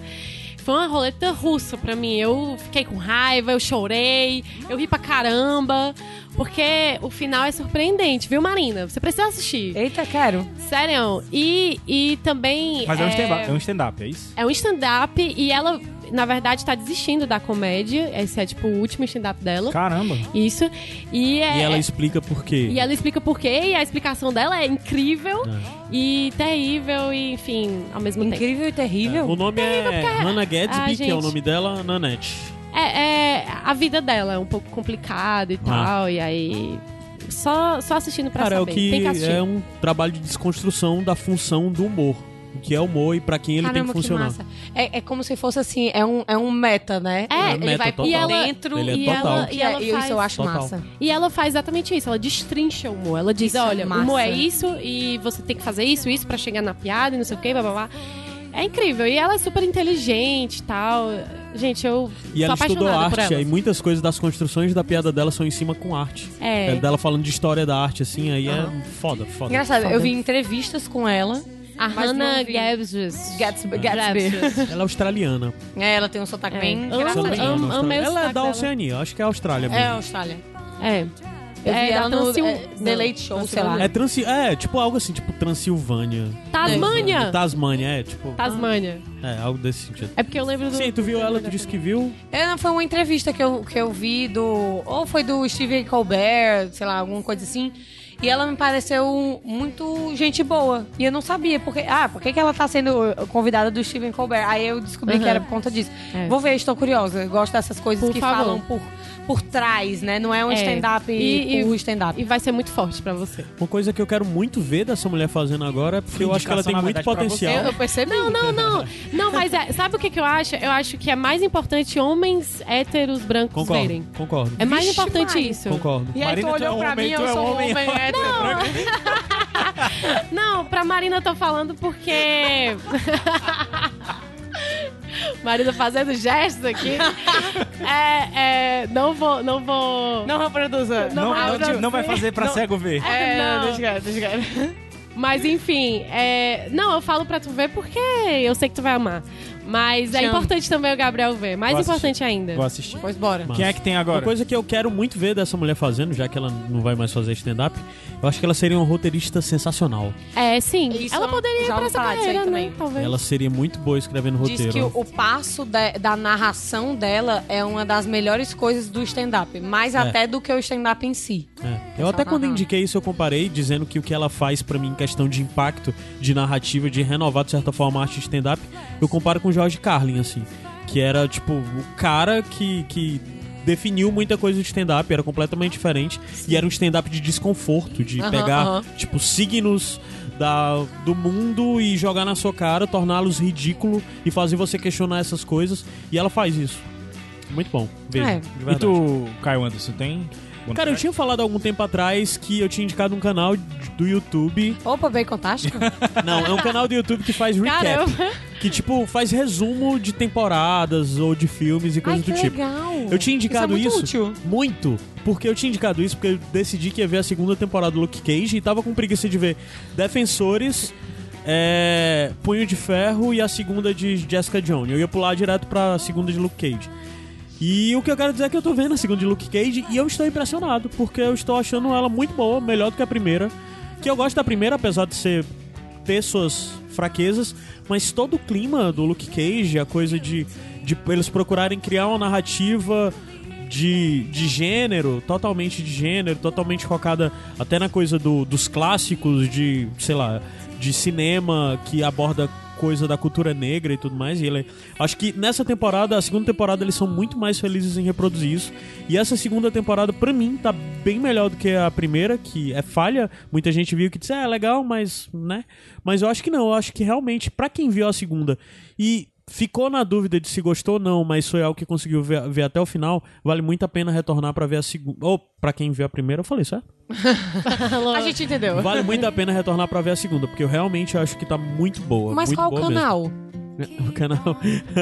Foi uma roleta russa pra mim. Eu fiquei com raiva, eu chorei, eu ri pra caramba. Porque o final é surpreendente, viu, Marina? Você precisa assistir. Eita, quero. Sério. E, e também. Mas é um stand-up, é um stand-up, é isso? É um stand-up e ela, na verdade, tá desistindo da comédia. Esse é, tipo, o último stand-up dela. Caramba. Isso. E, é, E ela explica por quê. e ela explica por quê, e a explicação dela é incrível e terrível, e enfim, ao mesmo tempo. Incrível e terrível. O nome é Hannah Gadsby, Ah, que é o gente. nome dela, Nanette. É, é, a vida dela é um pouco complicada e tal, e aí. Só, só assistindo pra Cara, é o saber. que Tem que é um trabalho de desconstrução da função do humor. O que é humor e pra quem ele tem Caramba, que funcionar. massa. É, é como se fosse assim, é um, é um meta, né? É, ele meta vai por total. dentro Ele é e total. ela, e ela é- isso faz- eu acho Total. massa. E ela faz exatamente isso, ela destrincha o humor. Ela diz, Isso é olha, massa. o humor é isso e você tem que fazer isso, isso pra chegar na piada e não sei o que, blá blá blá. É incrível. E ela é super inteligente e tal. Gente, eu E sou ela estudou arte, ela. aí muitas coisas das construções da piada dela são em cima com arte. É. É dela falando de história da arte, assim, aí é foda, foda. Engraçado, Foda. eu vi entrevistas com ela. A Mas Hannah não vi. Gadsby. Gatsby. Gatsby. Ela é australiana. É, ela tem um sotaque É. bem Eu Se eu não me amo- engano, engraçadinho. amo- amei o Ela é sotaque da dela. Oceania, acho que é a Austrália É, mesmo. Austrália. É. Eu vi É, ela da no Transil- é, The não, Late Show, sei lá. É, Transi é, tipo algo assim, tipo Transilvânia. Tasmânia! Tasmânia, é, tipo. Tasmânia. É, algo desse sentido. É porque eu lembro do. Sim, tu viu ela, tu disse que viu. É, não, foi uma entrevista que eu, que eu vi do. Ou foi do Steve Colbert, sei lá, alguma coisa assim. E ela me pareceu muito gente boa. E eu não sabia porque. Ah, por que, que ela tá sendo convidada do Steven Colbert? Aí eu descobri que Aham. era por conta disso. É. Vou ver, estou curiosa. Eu gosto dessas coisas Por que favor. falam por, por trás, né? Não é um É. stand-up E- e- stand-up. E vai ser muito forte pra você. Uma coisa que eu quero muito ver dessa mulher fazendo agora é porque eu acho que ela tem muito potencial. Eu, eu percebi. Não, não, não. Não, mas é- sabe o que, que eu acho? Eu acho que é mais importante homens héteros brancos Concordo, verem. concordo. É mais Vixe, importante isso. Concordo. E aí Marina, tu tu é olhou pra homem, mim, eu é sou um homem. homem hétero. Não, pra Marina eu tô falando porque. [LAUGHS] Marina fazendo gestos aqui. [LAUGHS] É, é, não vou, não vou. Não reproduza. Não, vai não, pra não vai ver. fazer pra Não. cego ver. É, Não. deixa quieto, deixa quieto. Mas enfim, é... não, eu falo pra tu ver porque eu sei que tu vai amar. Mas é importante também o Gabriel ver. Mais Vou importante ainda. Vou assistir. Pois bora. Quem é que tem Uma agora? coisa que eu quero muito ver dessa mulher fazendo, já que ela não vai mais fazer stand-up, eu acho que ela seria uma roteirista sensacional. É, sim. Isso ela poderia ir pra essa carreira, né? também. Talvez. Ela seria muito boa escrevendo Diz roteiro. que o, o passo da, da narração dela é uma das melhores coisas do stand-up. Mais É. até do que o stand-up em si. É. Eu até quando indiquei isso, eu comparei, dizendo que o que ela faz pra mim em questão de impacto, de narrativa, de renovar, de certa forma, a arte de stand-up, eu comparo com George Carlin, assim. Que era, tipo, o cara que, que definiu muita coisa de stand-up, era completamente diferente. E era um stand-up de desconforto, de pegar, tipo, signos da, do mundo e jogar na sua cara, torná-los ridículo e fazer você questionar essas coisas. E ela faz isso. Muito bom. Beijo. É. de E tu, Caio Anderson, tem? Cara, eu tinha falado algum tempo atrás que eu tinha indicado um canal do YouTube. Opa, bem fantástico. [LAUGHS] Não, é um canal do YouTube que faz recap. Caramba. Que, tipo, faz resumo de temporadas ou de filmes e coisas do tipo. legal. Eu tinha indicado isso. É isso. muito útil. Muito. Porque eu tinha indicado isso porque eu decidi que ia ver a segunda temporada do Luke Cage e tava com preguiça de ver Defensores, é, Punho de Ferro e a segunda de Jessica Jones. Eu ia pular direto pra segunda de Luke Cage. E o que eu quero dizer é que eu tô vendo a segunda de Luke Cage e eu estou impressionado, porque eu estou achando ela muito boa, melhor do que a primeira. Que eu gosto da primeira, apesar de ser ter suas fraquezas, mas todo o clima do Luke Cage, a coisa de, de eles procurarem criar uma narrativa de, de gênero, totalmente de gênero, totalmente focada até na coisa do, dos clássicos de, sei lá, de cinema que aborda coisa da cultura negra e tudo mais. E ele, acho que nessa temporada, a segunda temporada, eles são muito mais felizes em reproduzir isso. E essa segunda temporada, pra mim, tá bem melhor do que a primeira, que é falha. Muita gente viu que disse, é, é legal, mas, né? Mas eu acho que não. Eu acho que realmente, pra quem viu a segunda e ficou na dúvida de se gostou ou não, mas foi algo que conseguiu ver, ver até o final, vale muito a pena retornar pra ver a segunda. Ou pra quem viu a primeira, eu falei, certo? [LAUGHS] A gente entendeu. Vale muito a pena retornar pra ver a segunda, porque eu realmente acho que tá muito boa. Mas muito qual boa canal? Mesmo. [LAUGHS] O canal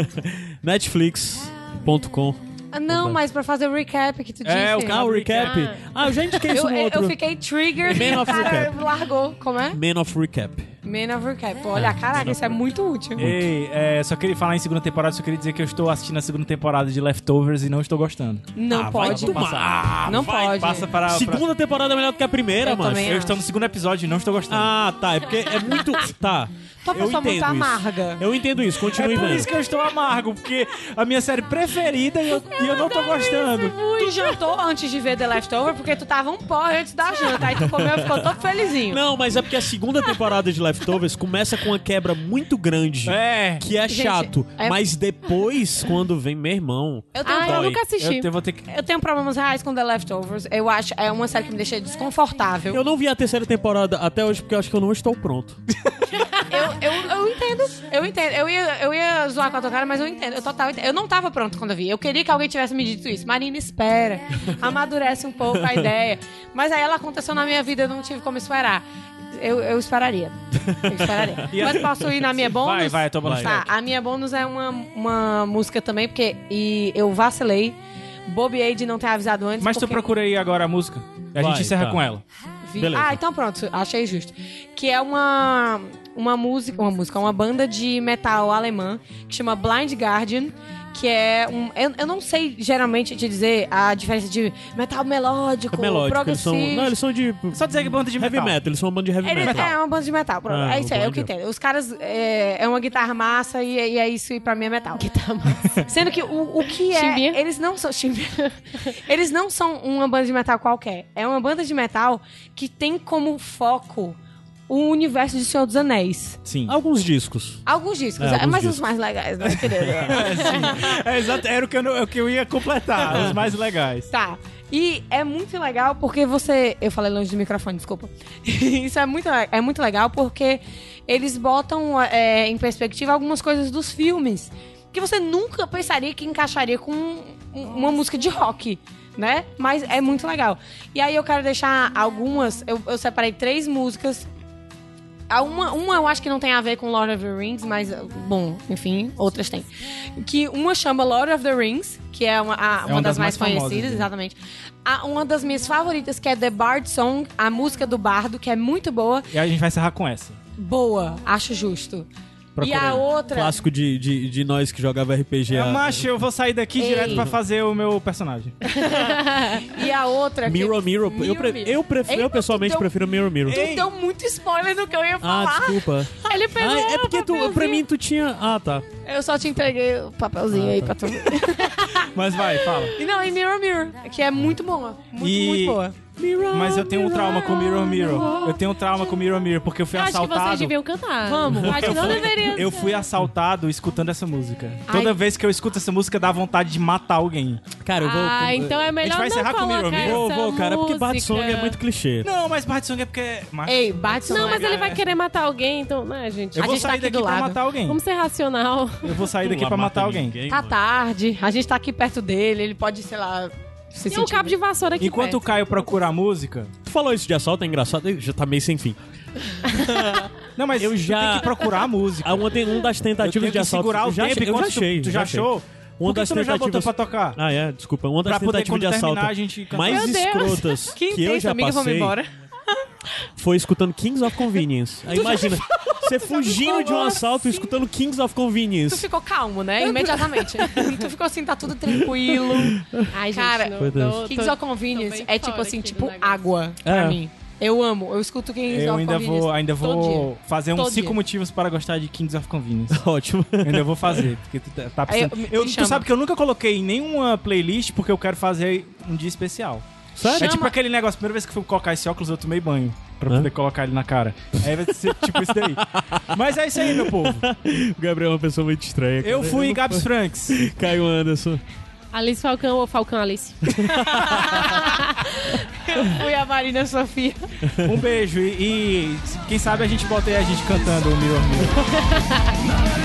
[LAUGHS] netflix.com. Ah, não, mas pra fazer o recap que tu disse. É, o Ah, o recap. Ah, [LAUGHS] eu já indiquei isso Eu, no eu, outro. eu fiquei triggered Man e o of cara Recap. largou. Como é? Man of Recap. Man of Recap. Olha, caraca, isso é muito útil. Ei, é, só queria falar em segunda temporada, só queria dizer que eu estou assistindo a segunda temporada de Leftovers e não estou gostando. Não Ah, vai pode. tomar. Não Vai, pode. Passa para. para- Segunda temporada é melhor do que a primeira, mano. Eu estou no segundo episódio e não estou gostando. Ah, tá. É porque é muito. Tá. Tua Eu pessoa muito entendo isso. amarga. Eu entendo isso, É continue por vendo. isso que eu estou amargo, porque a minha série preferida e eu, e eu não tô gostando. Tu jantou antes de ver The Leftover porque tu tava um pó antes da janta. Aí tu comeu e ficou todo felizinho. Não, mas é porque a segunda temporada de Leftovers começa com uma quebra muito grande. É. Que é Gente, chato. é- Mas depois, quando vem meu irmão. Eu tenho, Ah, eu Dói. nunca assisti. Eu, te- vou ter que. eu tenho problemas reais com The Leftovers. Eu acho é uma série que me deixa desconfortável. Eu não vi a terceira temporada até hoje porque eu acho que eu não estou pronto. [LAUGHS] Eu, eu, eu entendo, eu entendo. Eu ia, eu ia zoar com a tua cara, mas eu entendo. Eu total entendo. Eu não tava pronto quando eu vi. Eu queria que alguém tivesse me dito isso. Marina, espera. Amadurece um pouco a ideia. Mas aí ela aconteceu na minha vida, eu não tive como esperar. Eu, eu esperaria. Eu esperaria. [LAUGHS] Mas posso ir na minha bônus? Vai, vai, tua bônus Tá, a minha bônus é uma, uma música também, porque e eu vacilei. Bob Aid não ter avisado antes. Mas tu porque... procura aí agora a música. A Vai, gente encerra tá. com ela. Vi- Beleza. Ah, então pronto, achei justo. Que é uma uma música, uma música, uma banda de metal alemã que chama Blind Guardian, que é um eu, eu não sei geralmente te dizer a diferença de metal melódico, É melódico. Eles são, progressivo. não, eles são de Só dizer que banda de heavy metal. metal. Eles são uma banda de heavy Ele metal. é uma banda de metal, pronto. Ah, é isso aí, é o que entendo. Os caras é, é uma guitarra massa e, e é isso e pra mim é metal. Guitarra massa. [LAUGHS] Sendo que o, o que é. Chimbinha? Eles não são. Chimbinha. [LAUGHS] eles não são uma banda de metal qualquer. É uma banda de metal que tem como foco o universo de Senhor dos Anéis. Sim. Alguns discos. Alguns discos, É, é, alguns mas discos. os mais legais, né, [LAUGHS] querido? É, exato, era o que, eu, não- o que eu ia completar, os mais legais. Tá. E é muito legal porque você. Eu falei longe do microfone, desculpa. [LAUGHS] Isso é muito, é muito legal porque eles botam é, em perspectiva algumas coisas dos filmes que você nunca pensaria que encaixaria com um- uma música de rock. Né? Mas é muito legal. E aí eu quero deixar algumas. Eu, eu separei três músicas uma, uma eu acho que não tem a ver com Lord of the Rings, mas, bom, enfim, outras têm. Que uma chama Lord of the Rings, que é uma, a- uma, das, mais, famosas, conhecidas, né? exatamente. A- uma das minhas favoritas, que é The Bard Song, a música do bardo, que é muito boa. E a gente vai encerrar com essa. Boa, acho justo. E a outra. Clássico de, de, de nós que jogava RPG. É, a- macho, eu vou sair daqui Ei. direto pra fazer o meu personagem. [LAUGHS] E a outra. que- Mirror Mirror. eu, pre- Mirror. eu, prefiro, Ei, eu pessoalmente deu- prefiro Mirror Mirror. Tu deu muito spoiler do que eu ia Ah, falar. desculpa. [LAUGHS] Ele pegou Ah, é porque tu, pra mim tu tinha. Ah, tá. Eu só te entreguei o papelzinho Ah, aí tá. pra tu. [LAUGHS] Mas vai, fala. E não, e Mirror Mirror, que é muito boa. Muito, E- muito boa. Mas eu tenho um trauma com Mirror Mirror. Eu tenho um trauma com Mirror Mirror, porque eu fui Eu acho que vocês assaltado. deviam cantar. Vamos. Acho que não deveria. Eu fui assaltado escutando essa música. Toda Ai. vez que eu escuto essa música, dá vontade de matar alguém. Cara, eu vou. Ah, então é melhor vai não encerrar com Mirror Mirror? Vou, vou, cara, porque Bad música. Song é muito clichê. Não, mas Bad Song é porque... Macho, Ei, bate Não, mas ele é- vai querer matar alguém, então, né, gente? eu a vou gente tá sair aqui daqui do pra lado. matar alguém. Vamos ser racional. Eu vou sair daqui pra matar mata alguém. ninguém, Tá mano. tarde, a gente tá aqui perto dele, ele pode, sei lá, se Tem um cabo de vassoura aqui Enquanto o perto. Caio procura a música... Tu falou isso de assalto, é engraçado, já tá meio sem fim. [LAUGHS] Não, mas Eu tu já- tem que procurar a música. Ah, uma, tem- um das Eu tentativas tenho de que assalto. segurar o eu já tempo eu enquanto já achei. tu, tu já achou? Uma Por que das tu não já botou tentativas. pra tocar? Ah, é, desculpa. Uma das Pra poder, tentativas quando de assalto a gente mais Meu Deus. escrotas [LAUGHS] Que que eu intenso, já amiga, vamos passei embora. Foi escutando Kings of Convenience. Aí imagina, [LAUGHS] você fugindo de um assalto e escutando Kings of Tu Convenience. ficou calmo, né? Imediatamente. [LAUGHS] tu ficou assim, tá tudo tranquilo. Ai, gente, Cara, não, Foi tô- Kings of Convenience é tipo assim, tipo água É. pra mim. Eu amo, eu escuto Kings Eu of ainda Convenience. vou, ainda todo vou dia. fazer uns Todo 5 dia. motivos para gostar de Kings of Convenience. [LAUGHS] Ótimo. Eu ainda vou fazer, porque tu tá- tá Aí, precisando. Eu, me tu chama. sabe que eu nunca coloquei em nenhuma playlist porque eu quero fazer um dia especial. Sério? É tipo aquele negócio, primeira vez que eu fui colocar esse óculos, eu tomei banho. Pra Hã? poder colocar ele na cara. Aí vai ser tipo isso daí. Mas é isso aí, meu povo. [LAUGHS] O Gabriel é uma pessoa muito estranha. Eu fui Gabs Franks. [LAUGHS] Caio Anderson. Alice Falcão ou Falcão Alice? [LAUGHS] Fui a Marina Sofia. Um beijo e, e quem sabe a gente bota aí a gente cantando o Mirror Mirror.